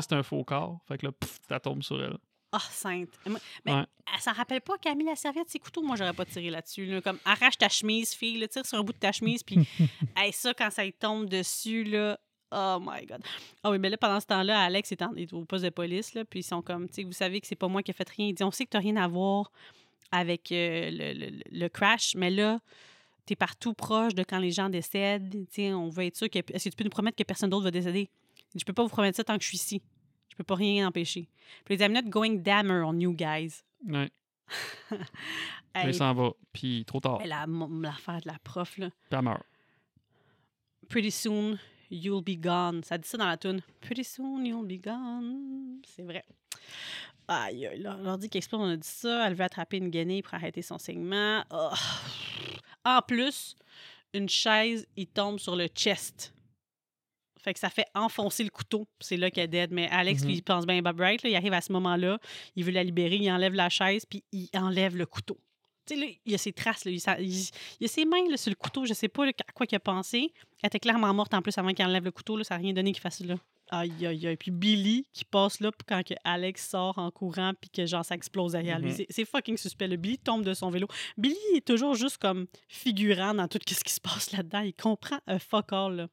C'est un faux corps. Fait que là, pff, ça tombe sur elle. Ah, sainte. Moi- Mais elle s'en rappelle pas qu'elle a mis la serviette, ses couteaux. Moi, j'aurais pas tiré là-dessus. là. Comme, arrache ta chemise, fille, là, tire sur un bout de ta chemise, puis hey, ça, quand ça y tombe dessus, là, oh my God. Ah oui, mais là, pendant ce temps-là, Alex est, en- est au poste de police, là, puis ils sont comme, tu sais, vous savez que c'est pas moi qui ai fait rien. Il dit, on sait que t'as rien à voir avec euh, le, le- le crash, mais là, t'es partout proche de quand les gens décèdent. Tu sais, on veut être sûr que... Est-ce que tu peux nous promettre que personne d'autre va décéder? Je peux pas vous promettre ça tant que je suis ici. Je peux pas rien empêcher. Puis I'm not going dammer on you guys. Ouais. Elle s'en va. Puis trop tard. mais la- l'affaire de la prof, là. Puis elle meurt. Pretty soon, you'll be gone. Ça dit ça dans la tune. Pretty soon, you'll be gone. C'est vrai. Aïe, aïe, là, l'ordi qui explose, on a dit ça. Elle veut attraper une guenille pour arrêter son saignement. Oh. En plus, une chaise, il tombe sur le chest. Fait que ça fait enfoncer le couteau. C'est là qu'elle est dead. Mais Alex, Mhm. lui, il pense bien Bob Bright. là, il arrive à ce moment-là. Il veut la libérer. Il enlève la chaise, puis il enlève le couteau. Tu sais, là, il y a ses traces. Là, il, ça- il- il y a ses mains là, sur le couteau. Je sais pas à quoi il a pensé. Elle était clairement morte en plus avant qu'il enlève le couteau. Là, ça n'a rien donné qu'il fasse là. Aïe, aïe, aïe. Puis Billy qui passe là quand que Alex sort en courant puis que genre ça explose derrière lui. Mhm. C'est- C'est fucking suspect. Le Billy tombe de son vélo. Billy est toujours juste comme figurant dans tout ce qui se passe là-dedans. Il comprend un fuck all. là.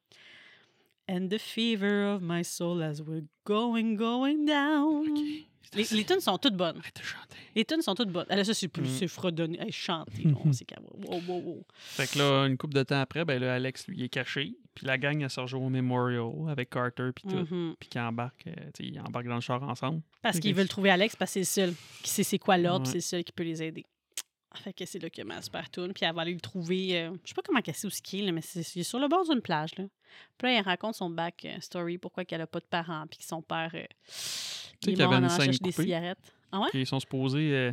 And the fever of my soul as we're going, going down. OK. Les, les tunes sont toutes bonnes. Arrête de chanter. Les tunes sont toutes bonnes. Là, ça, c'est plus Mm. c'est fredonné. Hey, chanter, non, c'est quand wow, wow, wow. Fait que là, une couple de temps après, ben là, Alex, lui, est caché. Puis la gang, elle se rejoint au Memorial avec Carter puis tout. Mhm. Puis qui embarque, euh, ils embarquent dans le char ensemble. Parce qu'ils veulent trouver Alex parce que c'est le seul qui sait c'est quoi l'ordre, Ouais. c'est le seul qui peut les aider. Fait que c'est là que ma super puis elle va aller le trouver. euh, je sais pas comment sait où ce qu'il est, mais c'est il est sur le bord d'une plage. Là. Puis là, elle raconte son back euh, story, pourquoi qu'elle a pas de parents, puis que son père. euh, il est qu'il avait une scène des cigarettes. Ah ouais? Puis ils sont supposés. euh,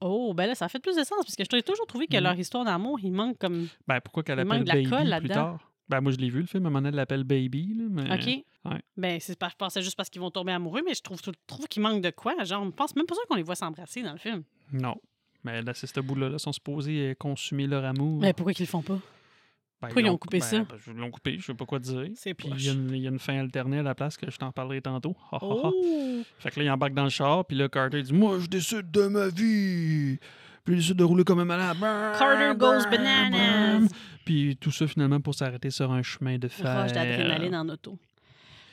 Oh, ben là, ça fait plus de sens, parce que je t'ai toujours trouvé que Mhm. leur histoire d'amour, il manque comme. ben pourquoi qu'elle appelle de la Baby colle plus tard? Ben moi, je l'ai vu, le film. À un moment donné, elle l'appelle Baby. Là, mais... OK? ouais. Ben, c'est pas, je pensais juste parce qu'ils vont tomber amoureux, mais je trouve, trouve qu'il manque de quoi. Genre, on pense même pas sûr qu'on les voit s'embrasser dans le film. Non. Mais là, c'est ce bout-là. Là, sont supposés euh, consumer leur amour. Mais pourquoi qu'ils le font pas? Ben, Pourquoi ils ont coupé ben, ça? ben, ils l'ont coupé, je sais pas quoi dire. C'est Puis il y, a une- il y a une fin alternée à la place que je t'en parlerai tantôt. Ha, ha, ha. Oh! Fait que là, il embarque dans le char, puis là, Carter dit Moi, je décide de ma vie. Puis il décide de rouler comme un malade. Carter goes bananas! Puis tout ça, finalement, pour s'arrêter sur un chemin de fer. Rush d'adrénaline en auto.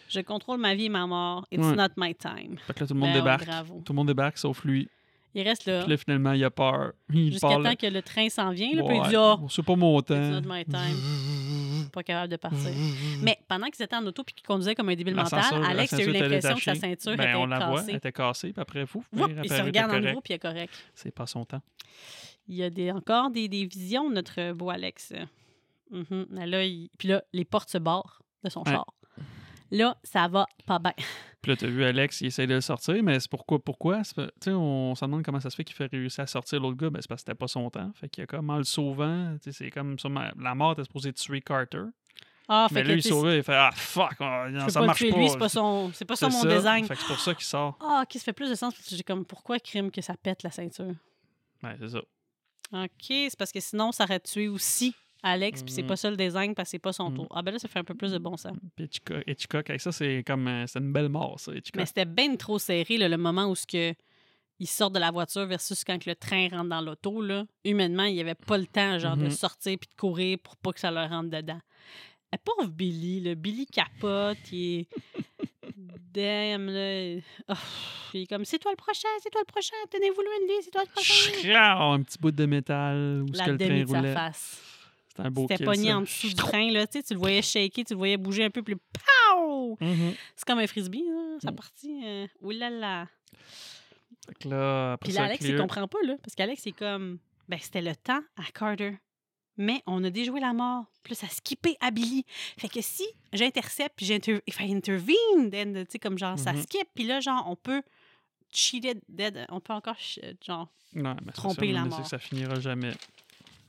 Je contrôle ma vie et ma mort. It's Ouais. not my time. Fait que là, tout le monde Ben débarque. Tout le monde débarque, sauf lui. Il reste là. Puis là, finalement, il a peur. Jusqu'à temps que le train s'en vient. Là, puis il dit Ah, C'est pas mon temps. Pas capable de partir. Mais pendant qu'ils étaient en auto puis qu'ils conduisaient comme un débile mental, Alex a eu l'impression que sa ceinture Ben, était on la voit, elle cassée. était cassée, puis après, fou. Il se regarde en nouveau puis il est correct. C'est pas son temps. Il y a des, encore des, des visions de notre beau Alex. Mhm. Là, il- Puis là, les portes se barrent de son Ouais. char. Là, ça va pas bien. Puis là, t'as vu Alex, il essaie de le sortir, mais c'est pourquoi? Pourquoi? On se demande comment ça se fait qu'il fait réussir à sortir l'autre gars. Ben, c'est parce que c'était pas son temps. Fait qu'il y a comme en le sauvant, c'est comme sûrement- la mort était supposée tuer Carter. Ah, mais fait lui, que il sauvait, il fait Ah, fuck, non, ça pas marche tuer pas. lui, c'est pas son, c'est pas C'est mon ça. design. Fait que c'est pour ça qu'il sort. Ah, ok, ça fait plus de sens parce que j'ai comme pourquoi crime que ça pète la ceinture? Ouais, c'est ça. Ok, c'est parce que sinon ça aurait tué aussi Alex, puis c'est Mhm. pas ça le design parce que c'est pas son Mhm. tour. Ah ben là, ça fait un peu plus de bon sens. Puis Hitchcock, Hitchcock, avec ça, c'est comme. euh, C'est une belle mort, ça, Hitchcock. Mais c'était bien trop serré là, le moment où ce que il sort de la voiture versus quand le train rentre dans l'auto là. Humainement, il n'y avait pas le temps genre de Mhm. sortir puis de courir pour pas que ça leur rentre dedans. Eh, pauvre Billy, le Billy capote, il est damn là. Oh, il est comme c'est toi le prochain, c'est toi le prochain, tenez-vous lui, c'est toi le prochain. Chra- un petit bout de métal où ce La que le train de sa face. C'était un beau C'était pogné en dessous du train, là. Tu sais, tu le voyais shaker, tu le voyais bouger un peu, puis pow! Mhm. C'est comme un frisbee, là. Ça Mm. partit. Euh... Oulala. Fait là, après Puis là, Alex, il comprend pas, là. Parce qu'Alex, c'est comme. Ben, c'était le temps à Carter. Mais on a déjoué la mort. Puis là, ça a skippé à Billy. Fait que si j'intercepte, puis j'inter... if I intervene, then, tu sais, comme genre, ça Mhm. skip, puis là, genre, on peut cheater dead. On peut encore, genre, Non, mais c'est tromper ça, la mort. que ça finira jamais.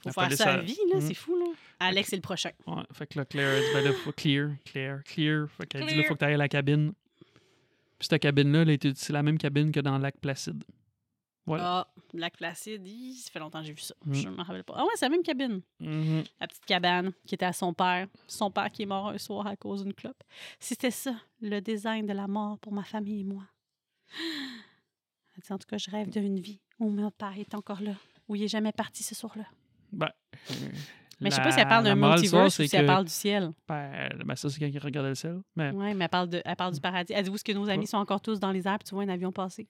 Faut faire ça à vie, là. Mm. C'est fou, là. Alex, c'est le prochain. Ouais, fait que là, Claire dit, ben là, faut clear, clear, clear. Fait qu'elle dit, là, faut que t'ailles à la cabine. Puis cette cabine-là, c'est la même cabine que dans Lac Placide. Voilà. Ah, Lac Placide, hi, ça fait longtemps que j'ai vu ça. Mm. Je me rappelle pas. Ah ouais, c'est la même cabine. Mhm. La petite cabane qui était à son père. Son père qui est mort un soir à cause d'une clope. C'était ça, le design de la mort pour ma famille et moi. Elle dit, en tout cas, je rêve d'une vie où mon père est encore là, où il est jamais parti ce soir-là. Ben, Mais je sais pas si elle parle d'un multiverse ou c'est si elle parle du ciel. Ben, ben, ça, c'est quand il regardait le ciel. Mais Oui, mais elle parle, de, elle parle du paradis. Elle dit, où est-ce que nos amis sont encore tous dans les airs, puis tu vois un avion passer?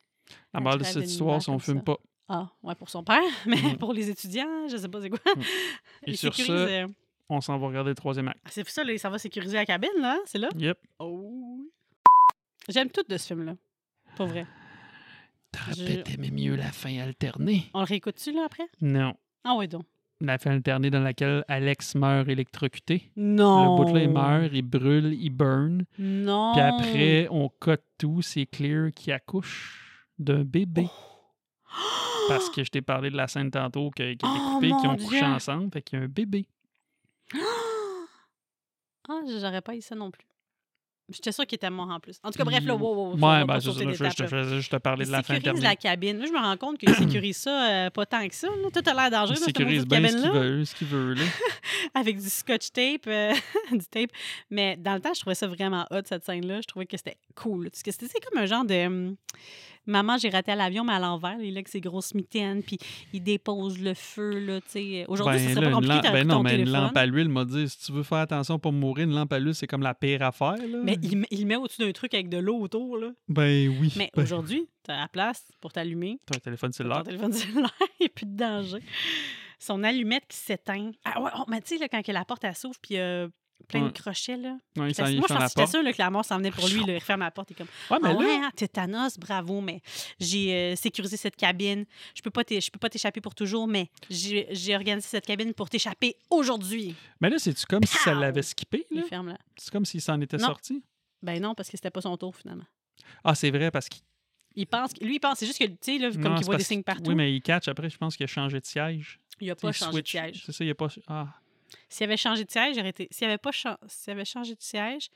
Ah, morale tu de cette histoire, c'est on comme fume pas. Ah, ouais, pour son père, mais Mhm. pour les étudiants, je sais pas c'est quoi. Et Il sur sécurise, ça, euh, on s'en va regarder le troisième acte. C'est pour ça, là, ça va sécuriser la cabine, là. C'est là? Yep. Oh. J'aime tout de ce film-là. Pas vrai. T'aurais Je- peut-être aimé mieux la fin alternée. On le réécoute-tu, là, après? Non. Ah ouais, donc. La fin alternée dans laquelle Alex meurt électrocuté. Non. Le bout là, il meurt, il brûle, il burn. Non. Puis après, on cote tout. C'est Clear qui accouche d'un bébé. Parce que je t'ai parlé de la scène tantôt qui a été Oh, coupée, qui ont couché ensemble. Fait qu'il y a un bébé. Ah, j'aurais pas eu ça non plus. J'étais sûre qu'il était mort en plus. En tout cas, bref, là, wow, wow, wow, Ouais, ben, c'est sauter ça, là, je, je te faisais juste te parler Il de la fin sécurise alternée. la cabine. Je me rends compte qu'il sécurise ça euh, pas tant que ça. Là. Tout a l'air dangereux Il dans cette sécurise maudite bien ce qu'il cabine-là. veut, ce qu'il veut. Là. Avec du scotch tape. euh, du tape. Mais dans le temps, je trouvais ça vraiment hot, cette scène-là. Je trouvais que c'était cool. Parce que c'était comme un genre de... Maman, j'ai raté à l'avion, mais à l'envers. Il est là avec ses grosses mitaines, puis il dépose le feu, là, tu sais. Aujourd'hui, Ben ça là, serait pas une compliqué, lampe- ben non, ton mais une lampe à l'huile m'a dit si tu veux faire attention pour mourir, une lampe à l'huile, c'est comme la pire affaire. Là. Mais il, met- il au-dessus d'un truc avec de l'eau autour, là. Ben oui. Mais Ben, aujourd'hui, t'as la place pour t'allumer. T'as un téléphone Ton cellulaire. téléphone cellulaire, il n'y a plus de danger. Son allumette qui s'éteint. Ah ouais, oh, mais tu sais, là, quand la porte elle s'ouvre, puis euh, plein Ouais. de crochets, là. Ouais, il il Moi, je ferme pense que là, que la mort s'en venait pour lui. Là, il referme la porte. Il est comme Ouais, mais Ah là, ouais, hein, tétanos, bravo, mais j'ai euh, sécurisé cette cabine. Je peux pas je peux pas t'échapper pour toujours, mais j'ai organisé cette cabine pour t'échapper aujourd'hui. mais là, c'est-tu comme si ça l'avait skippé? Il là? ferme là. C'est comme s'il s'en était Non. sorti? Ben non, parce que c'était pas son tour finalement. Ah, c'est vrai, parce qu'il. Il pense, lui, il pense, c'est juste que, tu sais, là, comme il c'est voit des signes partout, Oui, mais il catch après, je pense qu'il a changé de siège. il a Tu sais, pas il changé switch. de siège. C'est ça, il a pas. Ah. S'il avait changé de siège, il aurait été... S'il avait pas cha- s'il avait changé de siège,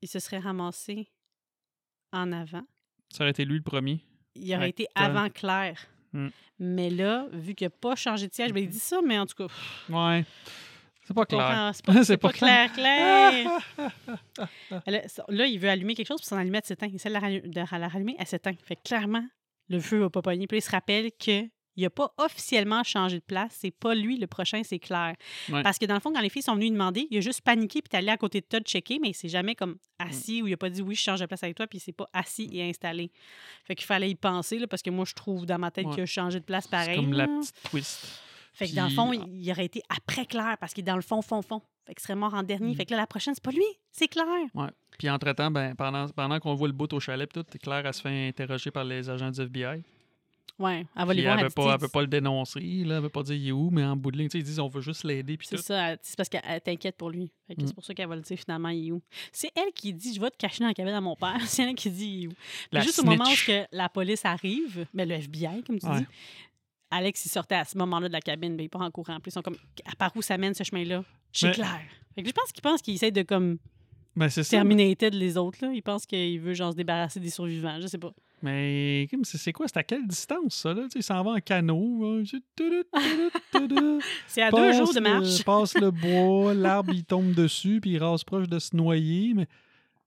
il se serait ramassé en avant. Ça aurait été lui le premier. Il aurait été avant Claire. Hmm. Mais là, vu qu'il n'a pas changé de siège, ben, il dit ça, mais en tout cas, pff, Ouais. C'est pas clair. C'est pas, C'est pas pas clair, clair. là, il veut allumer quelque chose, puis son allumette s'éteint. Il essaie de la, rallumer, elle s'éteint. Fait que clairement, le feu va pas pogner. Puis il se rappelle que il a pas officiellement changé de place. C'est pas lui le prochain, c'est Claire. Ouais. Parce que dans le fond, quand les filles sont venues lui demander, il a juste paniqué puis est allé à côté de Todd checker, mais il s'est jamais comme assis ou il a pas dit oui, je change de place avec toi, puis il s'est pas assis et installé. Fait qu'il fallait y penser, là, parce que moi, je trouve dans ma tête Ouais. qu'il a changé de place C'est pareil. comme la petite twist. Fait que dans le fond, il, aurait été après Claire parce qu'il est dans le fond, fond, fond. Fait qu'il serait mort en dernier. Mm. Fait que là, la prochaine, c'est pas lui, c'est Claire. Puis entre-temps, ben, pendant, pendant qu'on voit le bout au chalet, tout, Claire, elle se fait interroger par les agents du FBI. Ouais, elle va les Puis voir. elle elle veut veut pas le dénoncer, là, elle veut pas dire il est où, mais en bout de ligne, tu sais, ils disent on veut juste l'aider, C'est ça, c'est parce qu'elle t'inquiète pour lui. Mm. c'est pour ça qu'elle va le dire finalement, il est où. C'est elle qui dit Je vais te cacher dans la cabine à mon père. C'est elle qui dit il est où. Puis juste au moment où que la police arrive, mais le FBI, comme tu Ouais. dis, Alex, il sortait à ce moment-là de la cabine, ben, il part en courant. Puis ils sont comme Par où ça mène ce chemin-là? Chez Mais- Claire. Fait que je pense qu'il pense qu'il essaie de comme Ben, c'est. Terminated les autres. Là. Il pense qu'il veut genre se débarrasser des survivants. Je sais pas. Mais c'est quoi? C'est à quelle distance, ça, là? Il s'en va en canot. tudut. C'est à deux jours de le- marche. passe le bois, l'arbre, il tombe dessus, puis il rase proche de se noyer. Mais...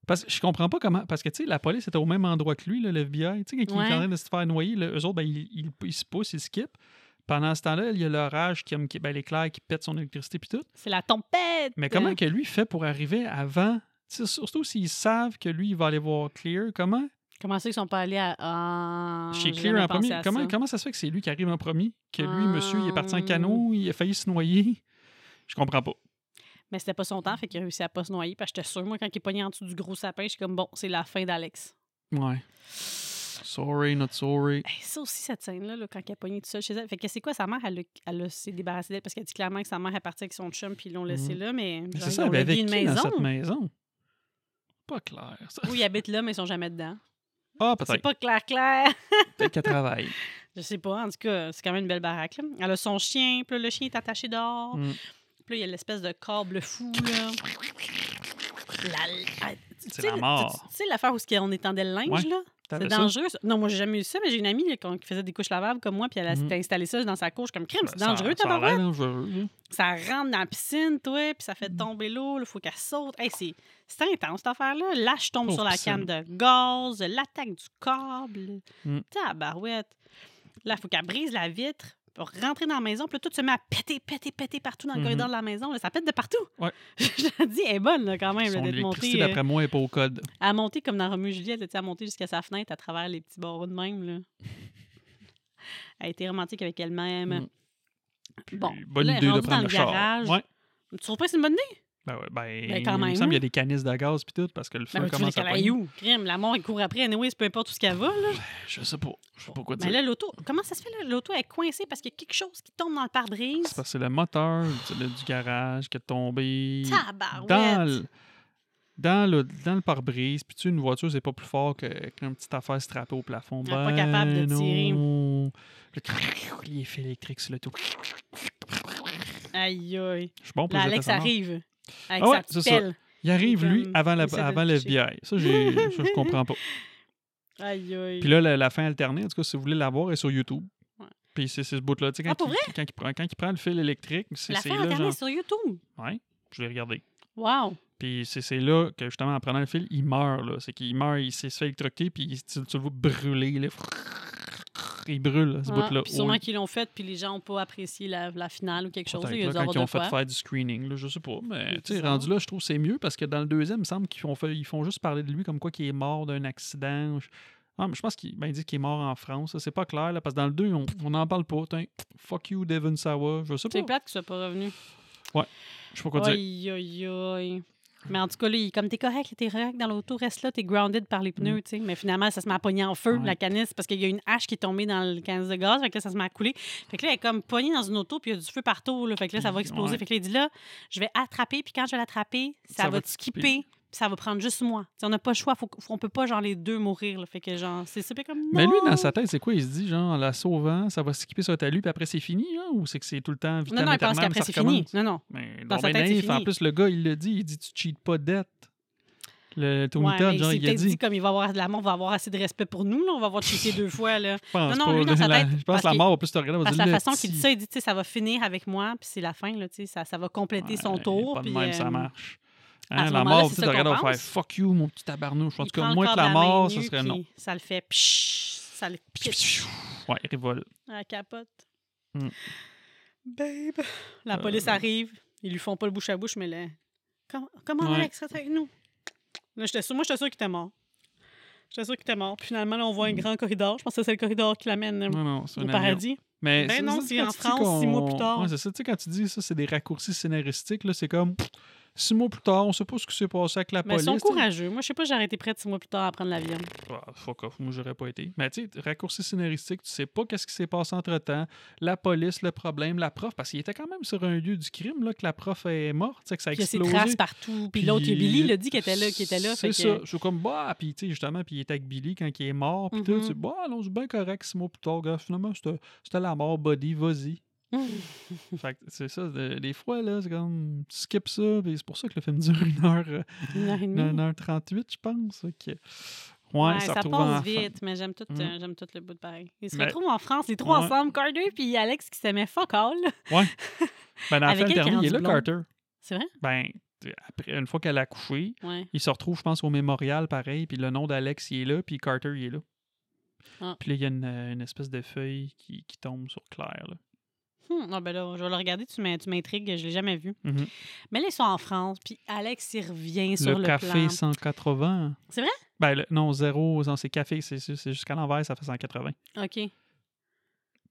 Parce que je comprends pas comment. Parce que, tu sais, la police était au même endroit que lui, là, le FBI. Tu sais, quand il est en train de se faire noyer, là, eux autres, ben, ils, ils- ils se poussent, ils skippent. Pendant ce temps-là, il y a l'orage, qui, qui- ben, l'éclair qui pète son électricité, puis tout. C'est la tempête. Mais comment que lui fait pour arriver avant? Surtout s'ils savent que lui, il va aller voir Clear. Comment? Comment ça qu'ils sont pas allés à. Ah, Chez Clear en premier. Comment, ça. comment ça se fait que c'est lui qui arrive en premier? Que lui, monsieur, il est parti en Hum. canot, il a failli se noyer? Je comprends pas. Mais c'était pas son temps, fait qu'il a réussi à pas se noyer. Parce que j'étais sûre, moi, quand il est pogné en dessous du gros sapin, je suis comme, bon, c'est la fin d'Alex. Ouais. Sorry, not sorry. Hey, ça aussi, cette scène-là, là, quand il est pogné tout seul chez elle. Fait que c'est quoi, sa mère, elle, a- elle a- s'est débarrassée d'elle parce qu'elle dit clairement que sa mère est partie avec son chum puis ils l'ont laissé Mhm. là, mais. Mais c'est ils ça, ont avec une qui dans maison. cette maison? Pas clair, ça. Oui, ils habitent là, mais ils sont jamais dedans. Ah, C'est peut-être. pas clair, clair. Peut-être qu'elle travaille. Je sais pas. En tout cas, c'est quand même une belle baraque. Là. Elle a son chien, puis là, le chien est attaché dehors. Mm. Puis là, il y a l'espèce de câble fou, là. La- tu C'est sais, la mort. Tu, sais l'affaire où qu'on étendait le linge, Ouais. là? C'est ça? dangereux. ça. Non, moi, j'ai jamais eu ça, mais j'ai une amie là, qui faisait des couches lavables comme moi, puis elle a Mhm. installé ça dans sa couche comme crème. C'est Ça- dangereux, ça a l'air tabarouette. dangereux, là. Ça rentre dans la piscine, toi, puis ça Mhm. fait tomber l'eau, il faut qu'elle saute. Hey, c'est intense, cette affaire-là. Là, je tombe sur la piscine. canne de gaz, l'attaque du câble. Mm. Tabarouette. Là, il faut qu'elle brise la vitre rentrer dans la maison. Puis là, tout se met à péter, péter, péter partout dans le Mhm. corridor de la maison. là. ça pète de partout. Ouais. je te dis, elle est bonne, là, quand même, d'être montée. euh, d'après moi, n'est pas au code. à monter comme dans Romu et Juliette, là, à monter jusqu'à sa fenêtre à travers les petits barreaux de même. Là. Elle a été romantique avec elle-même. Mm. Bon, bonne là, idée de prendre dans le le char. garage. Ouais. Tu trouves pas que c'est une bonne idée? Ben, ouais, ben, Ben, quand il me semble qu'il y a hein. des canisses de gaz puis tout, parce que le feu Ben, veux commence à pogner. Crime, la mort, elle court après. Anyway, peu importe où ce qu'elle va. Là. Je sais pas. Je sais pas quoi dire. Mais là, l'auto, comment ça se fait? là? L'auto est coincée parce qu'il y a quelque chose qui tombe dans le pare-brise. C'est parce que c'est le moteur du, du garage qui est tombé Tabarouette! dans le, dans le, dans le pare-brise. Puis tu une voiture, c'est pas plus fort qu'une petite affaire strappée au plafond. Est pas Ben capable de tirer. non. Le les électriques sur le tout. Aïe, aïe. Je suis bon pour Là, Alex arrive avec Ah ouais, c'est ça. Il arrive, lui, avant, la, avant le le toucher. FBI. Ça, j'ai, ça, je comprends pas. Aïe, aïe. Puis là, la, la fin alternée, en tout cas, si vous voulez la voir, est sur YouTube. Ouais. Puis c'est c'est ce bout-là. Tu sais, quand, Ah, pour il, quand, il prend, quand il prend le fil électrique, c'est la c'est fin là, alternée genre... sur YouTube. Ouais, je l'ai regardé. Wow. Puis c'est c'est là que, justement, en prenant le fil, il meurt. là. C'est qu'il meurt, il s'est se fait électrocuter, puis il- tu, tu le vois brûler. Là. Il brûle, ce bout-là. puis sûrement qu'ils l'ont fait, puis les gens n'ont pas apprécié la, la finale ou quelque chose. Là, quand ils ont fait quoi. faire du screening, là, je sais pas. Mais tu sais, rendu là, je trouve que c'est mieux parce que dans le deuxième, il me semble qu'ils font, ils font juste parler de lui comme quoi qu'il est mort d'un accident. Je- Ah, mais je pense qu'il ben, dit qu'il est mort en France. C'est pas clair, là, parce que dans le 2, on n'en parle pas. Fuck you, Devon Sawa. Je sais pas. C'est plate qu'il soit pas revenu. Je sais pas quoi dire. Aïe, aïe, aïe. Mais en tout cas, là, il- comme t'es correct, t'es correct dans l'auto, reste là, t'es grounded par les pneus, tu sais. Mais finalement, ça se met à pogner en feu, Mm. Ouais. la canisse, parce qu'il y a une hache qui est tombée dans le canisse de gaz, fait que là, ça se met à couler. Fait que là, elle est comme pognée dans une auto, puis il y a du feu partout, là, fait que là, ça va exploser. ouais. Fait que là, il dit là, je vais attraper, puis quand je vais l'attraper, ça, Ça va va te skipper, ça va prendre juste moi. Tu sais, on n'a pas le choix, faut, faut- on peut pas, genre, les deux mourir, là. Fait que, genre, c'est super comme. Mais lui, dans sa tête, c'est quoi? Il se dit, genre, en la sauvant, ça va s'équiper sur ta lui, puis après, c'est fini, genre? Ou c'est que c'est tout le temps vitam Non, non, il pense qu'après, ça c'est fini. Non, non. Mais Dans sa ben tête, c'est naïf. En fini. plus, le gars, il le dit, il dit, tu cheats pas de dette. Le Tony Ouais, Todd, genre, il a dit. dit comme il va avoir de la mort, va avoir assez de respect pour nous, là. On va avoir checké deux fois, là. Je pense Non, non, lui, dans sa la- tête, Je pense que la mort va plus te regarder. Parce que la façon qu'il dit ça, il dit, ça va finir avec moi, puis c'est la fin, là, ça, ça va compléter son tour. Pas de même, euh, ça marche. Hein, la mort, tu regardes, on faire fuck you, mon petit tabarnouche. En tout cas, moi que la mort, ça serait non. Ça le fait pshhh, ça le pitch Ouais, il revole. la capote. Mm. Babe. La Euh. police arrive, ils lui font pas le bouche à bouche, mais là. Comment, comment Ouais. Alex avec nous? Là, sûre- moi, j'étais sûr qu'il était mort. J'étais sûr qu'il était mort. Puis finalement, là, on voit un grand corridor. Je pense que c'est le corridor qui l'amène euh, Non, non, c'est au paradis. Mais Ben c'est- non, c'est en France, six mois plus tard. Ouais, c'est ça. Tu sais, quand tu dis ça, c'est des raccourcis scénaristiques, là, c'est comme pff, six mois plus tard, on sait pas ce qui s'est passé avec la Mais ils police. sont courageux. Moi, je sais pas, j'aurais été prête six mois plus tard à prendre l'avion. Ah, fuck off, moi j'aurais pas été. Mais tu sais, raccourci scénaristique, tu sais pas qu'est-ce qui s'est passé entre temps. La police, le problème, la prof, parce qu'il était quand même sur un lieu du crime, là, que la prof est morte, que ça a Puis il y a ses explosé. traces partout. Puis, Puis- l'autre, il y a Billy, l'a dit qu'il était là. Qu'il était là C'est ça. que- Je suis comme, bah, puis tu sais, justement, puis il était avec Billy quand il est mort, puis tout, Mhm. tu sais, bah, c'est bien correct, six mois plus tard, gars, finalement, c'était c'était la mort, body, vas-y. Fait c'est ça, de- des fois, là, c'est comme, tu skips ça, puis c'est pour ça que le film dure une heure, euh, Une heure et une demie. heure 38, je pense. Ouais, Ouais, ça passe vite, mais j'aime tout, Mm. euh, j'aime tout le bout de pareil. Ils se Mais- retrouvent en France, les trois Ouais. ensemble, Carter puis Alex qui s'aimaient fuck all. Ben, dans Avec est dernier, il est là. Carter. C'est vrai? Ben, après, une fois qu'elle a Ouais. il se retrouve, je pense, au mémorial, pareil, puis le nom d'Alex, il est là, puis Carter, il est là. Ah. Puis là, il y a une, euh, une espèce de feuille qui, qui tombe sur Claire, là. Hmm, ah ben là, je vais le regarder, tu m'in- tu m'intrigues, je l'ai jamais vu. Mhm. Mais là, ils sont en France, puis Alex, il revient sur Le le café plan. 180. C'est vrai? Ben, le- non, zéro, c'est café, c'est c'est jusqu'à l'envers, ça fait 180. OK.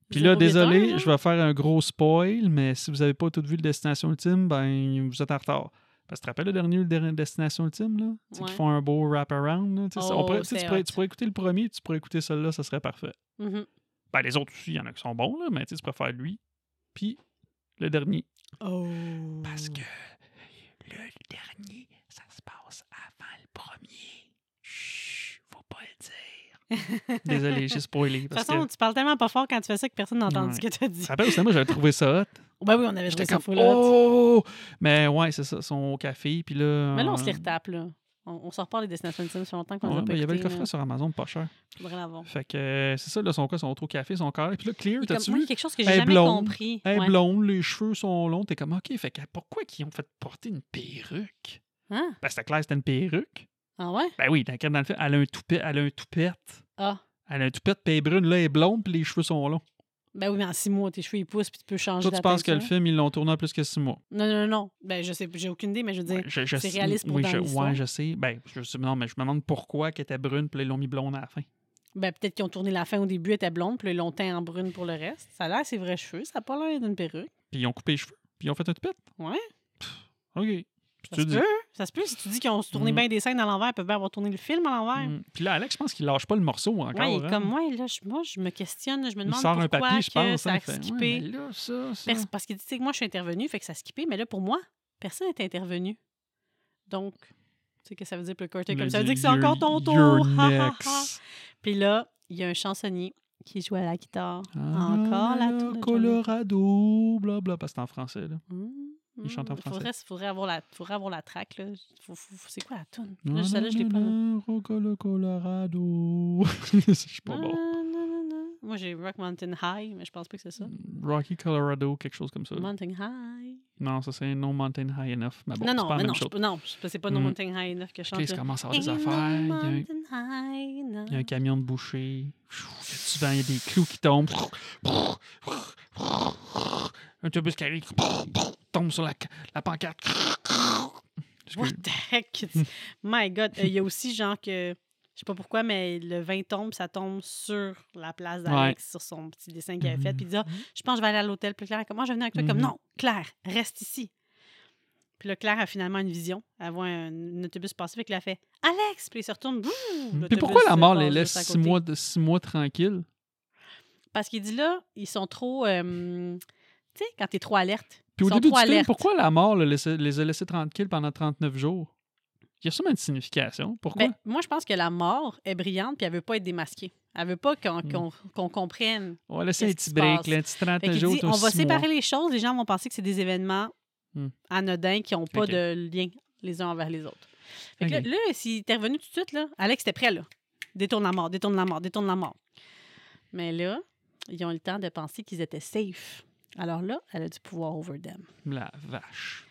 Puis là, 081, désolé, je vais faire un gros spoil, mais si vous n'avez pas tout vu le Destination Ultime, ben, vous êtes en retard. Parce que tu te rappelles le dernier, le dernier Destination Ultime, là? Tu Ouais. Qui font un beau wrap-around, là? Tu Oh, pourrais, tu pourrais écouter le premier, tu pourrais écouter celui-là, ça serait parfait. Mhm. Ben, les autres aussi, il y en a qui sont bons, là, mais tu préfères lui. Puis le dernier. Oh. Parce que le dernier, ça se passe avant le premier. Chut, faut pas le dire. Désolé, j'ai spoilé. De toute façon, que, tu parles tellement pas fort quand tu fais ça que personne n'a entendu Ouais. ce que tu as dit. te rappelles, moi, j'avais trouvé ça hot. Ben oui, on avait joué ça full hot. oh! Mais ouais, c'est ça, au café, puis là... Mais là, on se les euh, retape, là. On, on sort pas les Destinations Ultimes, ça fait longtemps qu'on les a pas ben, il y avait le coffret là. sur Amazon pas cher. Faudrait l'avoir. Fait que euh, c'est ça, là, son cas, sont au café, ils sont carrés. Puis là, Clear, t'as-tu vu? quelque chose que j'ai jamais blonde. compris. Elle est Ouais. blonde, les cheveux sont longs. T'es comme, OK, fait que pourquoi ils ont fait porter une perruque? Hein? Ben, c'était clair, c'était une perruque. Ah ouais? Ben oui, dans, dans le film, elle a un toupet, elle a un toupette. Ah. Elle a un toupette, puis elle est brune, là, elle est blonde, puis les cheveux sont longs. Ben oui, mais en six mois, tes cheveux, ils poussent, puis tu peux changer Toi, la tu penses que le film, ils l'ont tourné en plus que six mois? Non, non, non. Ben, je sais, j'ai aucune idée, mais je veux dire, Ouais, c'est réaliste pour oui, dans je. Ouais, je sais. Ben, je sais, non, mais je me demande pourquoi qu'elle était brune, puis ils l'ont mis blonde à la fin. ben, peut-être qu'ils ont tourné la fin au début, elle était blonde, puis l'ont teint en brune pour le reste. Ça a l'air ses vrais cheveux, ça a pas l'air d'une perruque. Puis ils ont coupé les cheveux, puis ils ont fait un toupette. Ouais. OK. Ça se dis- peut. Ça se peut. Si tu dis qu'ils ont tourné Mm. bien des scènes à l'envers, ils peuvent bien avoir tourné le film à l'envers. Mm. Puis là, Alex, je pense qu'il lâche pas le morceau encore. Il hein. comme moi, là, je, moi, je me questionne, je me Il demande sort un pourquoi papier, je que pense. ça hein, a il fait, skippé. mais là, ça, ça. Pers- parce qu'il dit, tu sais, que moi, je suis intervenue, fait que ça a skippé, mais là, pour moi, personne n'est intervenu. Donc, tu sais, que ça veut dire pour le Carter? Il Comme ça veut dire que c'est encore ton tour. Puis là, il y a un chansonnier qui joue à la guitare. Ah, Encore la Johnny. Colorado, blablabla, parce que c'est en français, là. Mmh, Il chante en mmh. français. Faudrait, faudrait avoir la, faudrait avoir la track, là. C'est quoi la tune? Là, celle-là, je l'ai pas. non, Colo- Colorado. Je suis pas bon. Ah. Moi, j'ai Rock Mountain High, mais je pense pas que c'est ça. Rocky Colorado, quelque chose comme ça. Mountain High. Non, ça c'est No Mountain High Enough. Mais bon, non, non, pas mais non, je- non, je- c'est pas No Mm. Mountain High enough que je chante. Chris commence à avoir des Ain't no affaires. Il y a un- mountain high enough. il y a un camion de boucher. Souvent, il y a des clous qui tombent. Un autobus qui arrive. Tombe sur la, la pancarte. What the heck? My God. Euh, Il y a aussi genre que, je sais pas pourquoi, mais le vin tombe, ça tombe sur la place d'Alex, sur son petit dessin qu'il avait fait. Puis il dit, Ah, je pense que je vais aller à l'hôtel. Puis Claire, est comme, moi, je vais venir avec toi. Comme, Mhm. non, Claire, reste ici. Puis là, Claire a finalement une vision. Elle voit un, un autobus passer. Fait qu'elle a fait, Alex! Puis il se retourne. Puis pourquoi la euh, mort les laisse six mois, de, six mois tranquilles? Parce qu'il dit là, ils sont trop. euh, tu sais, quand t'es trop alerte. Puis au début du film, alertes. pourquoi la mort le laissait- les a laissés tranquilles pendant 39 jours? Il y a sûrement une signification. Pourquoi? Ben, moi, je pense que la mort est brillante puis elle veut pas être démasquée. Elle veut pas qu'on Hmm. comprenne. on va laisser un petit break, là, un petit Fait 39 qu'il jours. dit, on va séparer mois. les choses. Les gens vont penser que c'est des événements Hmm. anodins qui n'ont pas de lien les uns envers les autres. Fait que là, là, s'il était revenu tout de suite, là, Alex était prêt, là. Détourne la mort, détourne la mort, détourne la mort. Mais là, ils ont eu le temps de penser qu'ils étaient safe. Alors là, elle a du pouvoir over them. La vache.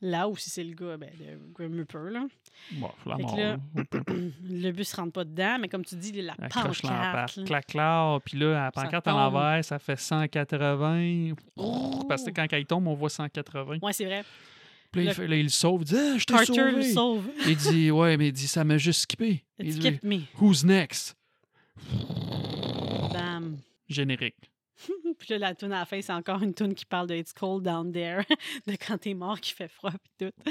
Là où si c'est le gars, ben, le Grim Reaper, là. Bon, la mort. là-. Le bus rentre pas dedans, mais comme tu dis, la La cloche pancarte. là. Clac, clac. Puis là, la pancarte à l'envers, ça fait 180. Parce que quand il tombe, on voit 180. Ouais, c'est vrai. Puis là, il, Le- fait- là, il le sauve. Il dit Ah, je t'ai Carter le sauvé. sauve. Il dit Ouais, mais il dit Ça m'a juste skippé. Il dit me. Who's next? Bam. Générique. Puis là, la tune à la fin, c'est encore une tune qui parle de It's cold down there, de quand t'es mort, qui fait froid, puis tout.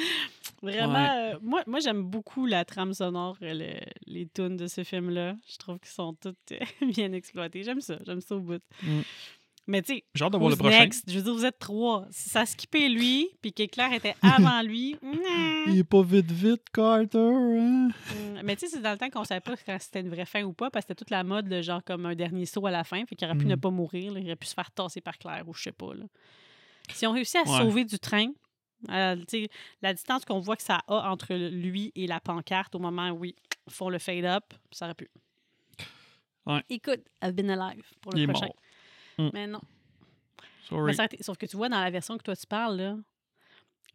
Vraiment, euh, moi, moi j'aime beaucoup la trame sonore, euh, le- les tunes de ce film-là. Je trouve qu'ils sont toutes euh, bien exploitées. J'aime ça, j'aime ça au bout. Mm. Mais tu sais, hâte de voir le prochain. next? Je veux dire, vous êtes trois. Si ça skippait lui, puis qu'Éclair était avant lui, Il est pas vite, vite, Carter. Hein? Mm, Mais tu sais, c'est dans le temps qu'on savait pas quand c'était une vraie fin ou pas, parce que c'était toute la mode, le genre comme un dernier saut à la fin, fait qu'il aurait pu Mm. ne pas mourir, là, il aurait pu se faire tasser par Claire ou je sais pas. Là. Si on réussit à Ouais. sauver du train, euh, la distance qu'on voit que ça a entre lui et la pancarte au moment où ils font le fade-up, ça aurait pu. Ouais. Écoute, I've been alive pour le Il est prochain. mort. Mm. Mais non. Mais ça sauf que tu vois, dans la version que toi tu parles, là,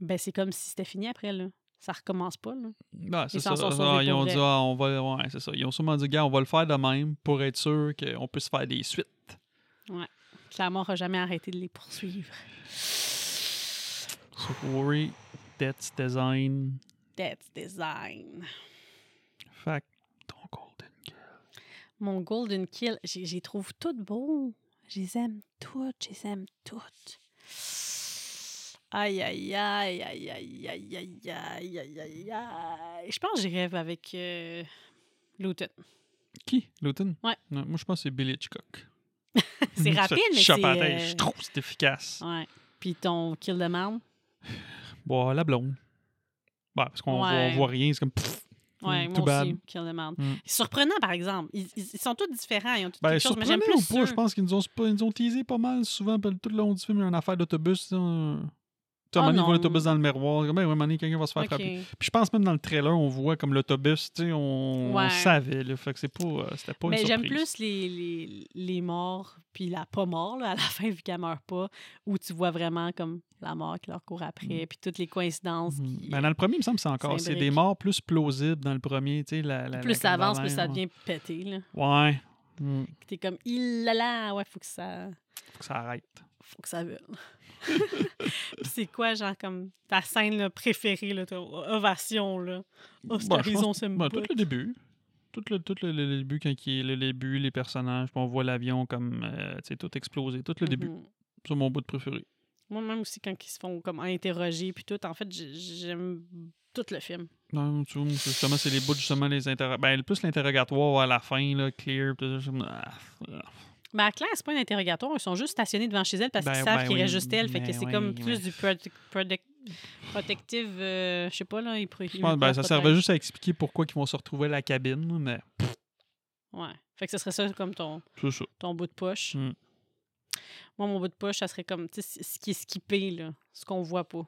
ben c'est comme si c'était fini après. Là. Ça recommence pas. Là. Ah, c'est Ils ça. sont Ah, ils ont vrai. dit, ah, on va. Ouais, c'est ça. Ils ont sûrement dit, gars, on va le faire de même pour être sûr qu'on puisse faire des suites. La mort n'a jamais arrêté de les poursuivre. Sorry, Death's Design. That's design. Que ton Golden Kill. Mon Golden Kill, j'ai trouve toutes beaux. Je les aime toutes, je les aime toutes. Aïe, aïe, aïe, aïe, aïe, aïe, aïe, aïe, aïe, aïe, aïe. Je pense que j'y rêve avec euh, Luton. Qui Luton Ouais. Non, moi, je pense que c'est Billy Hitchcock. C'est rapide, mais c'est... euh, Je trouve que c'est efficace. Ouais. Puis ton kill de marde. Bon, la blonde. Ouais, parce qu'on voit, Ouais. voit rien, c'est comme. pff, Ouais, moi bad. aussi, kill de marde. Mm. Surprenant, par exemple. Ils, ils- sont tous différents. Ils ont tous Ben, quelque chose, mais j'aime surprenant ou pas, je pense qu'ils nous ont, ils nous ont teasé pas mal souvent. Tout le long du film, il y a une affaire d'autobus. Tu sais, non. l'autobus dans le miroir. Ben, ouais, moment donné, quelqu'un va se faire frapper. Puis je pense même dans le trailer, on voit comme l'autobus, tu sais, on, on Ouais. savait. Là, fait que c'est pas, euh, c'était pas Mais j'aime plus les, les, les morts, puis la pas mort, là, à la fin, vu qu'elle meurt pas, où tu vois vraiment comme la mort qui leur court après, puis toutes les coïncidences. Mhm. qui- Ben, dans le premier, il me semble que c'est encore. C'est des morts plus plausibles dans le premier. Tu sais, la, la, plus la ça avance, plus ça ouais. devient pété. Là. Ouais. Mm. T'es comme, il là là, ouais, faut que ça, Faut que ça arrête. faut que ça vole. Puis c'est quoi, genre, comme ta scène là, préférée, là, ta ovation, là? Oscarisons ce Ben, tout le début. Tout le, tout le, le début, quand il le début, les personnages, puis on voit l'avion comme, euh, tu sais, tout exploser. Tout le début. Mhm. C'est mon bout de préféré. Moi, même aussi, quand ils se font comme interroger, puis tout, en fait, j'ai- j'aime tout le film. Non, tu vois, c'est justement, c'est les bouts, justement, les interrogatoires. Ben, plus l'interrogatoire à la fin, là, clear, tout ça, ah, ah. Mais à Claire, c'est pas un interrogatoire. Ils sont juste stationnés devant chez elle parce Ben, qu'ils savent ben qu'il oui, reste juste elle. Fait que ben c'est oui, comme plus du protec- protec- protective. euh, je sais pas, là. Ils, ils ben, ça servait juste à expliquer pourquoi ils vont se retrouver à la cabine, mais Ouais. Fait que ce serait ça comme ton, ça. ton bout de poche. Mm. Moi, mon bout de poche, ça serait comme, tu sais, ce qui est skippé, là. Ce qu'on voit pas.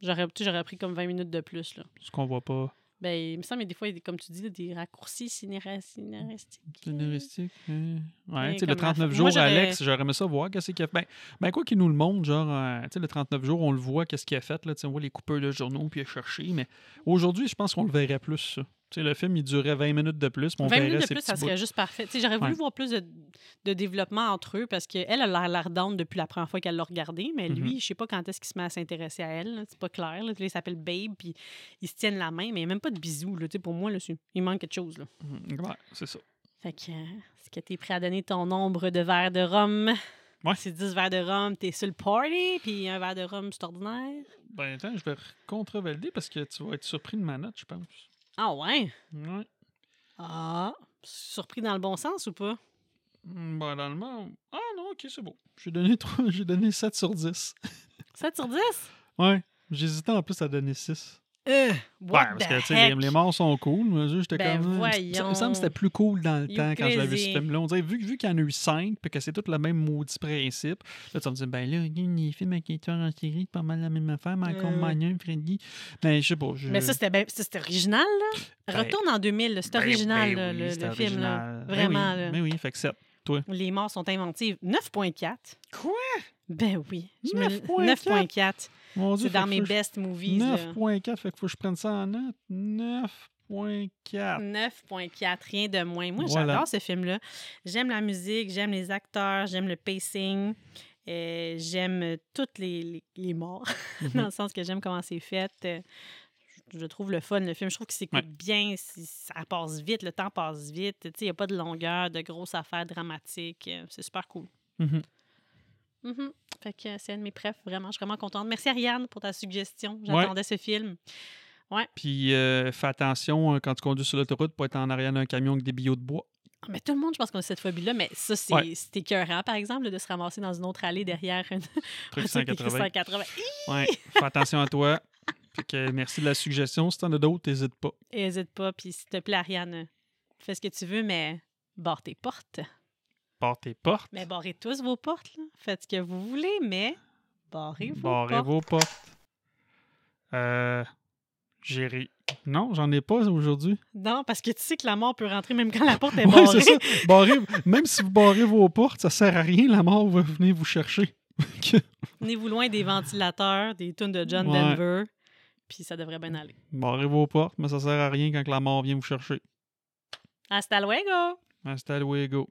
J'aurais, j'aurais pris comme 20 minutes de plus, là. Ce qu'on voit pas. Ben, il me semble, qu'il y a des fois, il y a des- comme tu dis, des raccourcis cinéra- scénaristiques. Scénaristique. hein. Ouais, tu sais, le comme la- 39 moi, jours, Alex, j'aurais aimé ça voir qu'est-ce qu'il a fait. Ben, ben quoi qu'il nous le montre, genre, euh, tu sais, le 39 jours, on le voit, qu'est-ce qu'il a fait, là, tu on voit les coupeurs de journaux, puis il a cherché, mais aujourd'hui, je pense qu'on le verrait plus, ça. Le film, il durait 20 minutes de plus, mais on 20 verrait minutes de plus, ça serait bouts. juste parfait. J'aurais voulu Ouais. voir plus de, de développement entre eux parce qu'elle a l'air- down depuis la première fois qu'elle l'a regardé, mais lui, Mhm. je sais pas quand est-ce qu'il se met à s'intéresser à elle. C'est pas clair. Là. Il s'appelle Babe, puis ils se tiennent la main, mais il n'y a même pas de bisous. Là. Pour moi, là, il manque quelque chose. Là. Mhm, Ouais, c'est ça. Fait que, euh, est-ce que tu es prêt à donner ton nombre de verres de rhum? Ouais. C'est 10 verres de rhum, tu es sur le party, puis un verre de rhum, c'est ordinaire. Ben, attends, je vais contrevalider parce que tu vas être surpris de ma note, je pense. Ah ouais? Ouais. Ah, surpris dans le bon sens ou pas? Hmm, Ben, dans le monde- Ah non, ok, c'est bon. J'ai donné, trois- j'ai donné 7 sur 10. 7 sur 10? Ouais. J'hésitais en plus à donner 6. Euh, Ouais, parce the que tu sais, les, morts sont cool. Mais juste, j'étais Ben comme. euh, Ça- me semble que c'était plus cool dans le You temps quand j'avais vu ce film-là. On dirait, vu, vu qu'il y en a eu cinq, puis que c'est tout le même maudit principe, là, tu me dire, ben là, les films avec les tueurs en série, pas mal la même affaire. Michael Euh. Myers, Freddy. Mais je sais pas. Je... Mais ça, c'était ben- ça, c'était original, là. Ben, Retourne en 2000, là. c'est ben, original, ben oui, le, film. Là. Ben Vraiment, oui, là. Ben oui, fait que 7. Les morts sont inventives. 9.4. Quoi? Ben oui. Je me- 9.4? 9.4. Mon Dieu, C'est dans que mes best movies. là. 9.4, fait qu'il faut que je prenne ça en note. 9.4. 9.4, rien de moins. Moi, Voilà. j'adore ce film-là. J'aime la musique, j'aime les acteurs, j'aime le pacing, euh, j'aime toutes les, les, les morts, Mhm. dans le sens que j'aime comment c'est fait. Euh, je- trouve le fun, le film. Je trouve qu'il s'écoute Ouais. bien, si- ça passe vite, le temps passe vite. Il n'y a pas de longueur, de grosses affaires dramatiques. Euh, C'est super cool. Mhm. Mhm. Fait que c'est un de mes préfs, vraiment. Je suis vraiment contente. Merci Ariane pour ta suggestion. Ouais. J'attendais ce film. Puis euh, fais attention euh, quand tu conduis sur l'autoroute pour être en arrière d'un camion avec des billots de bois. Ah, Mais tout le monde, je pense qu'on a cette phobie-là, mais ça, c'est Ouais. écœurant, par exemple, de se ramasser dans une autre allée derrière un Truc un truc écrit 180. 180. Ouais, fais attention à toi. Fait que merci de la suggestion. Si t'en as d'autres, n'hésite pas. Hésite pas, puis s'il te plaît, Ariane, fais ce que tu veux, mais barre tes portes. Barre tes portes? Mais barrez tous vos portes, là. Faites ce que vous voulez, mais barrez vos Barrez portes. vos portes. Euh. Gérer. Non, j'en ai pas aujourd'hui. Non, parce que tu sais que la mort peut rentrer même quand la porte est Ouais, barrée. c'est ça. Barrez- même si vous barrez vos portes, ça sert à rien. La mort va venir vous chercher. Tenez-vous loin des ventilateurs, des tunes de John Ouais. Denver, puis ça devrait bien aller. Barrez vos portes, mais ça sert à rien quand la mort vient vous chercher. Hasta luego! Hasta luego.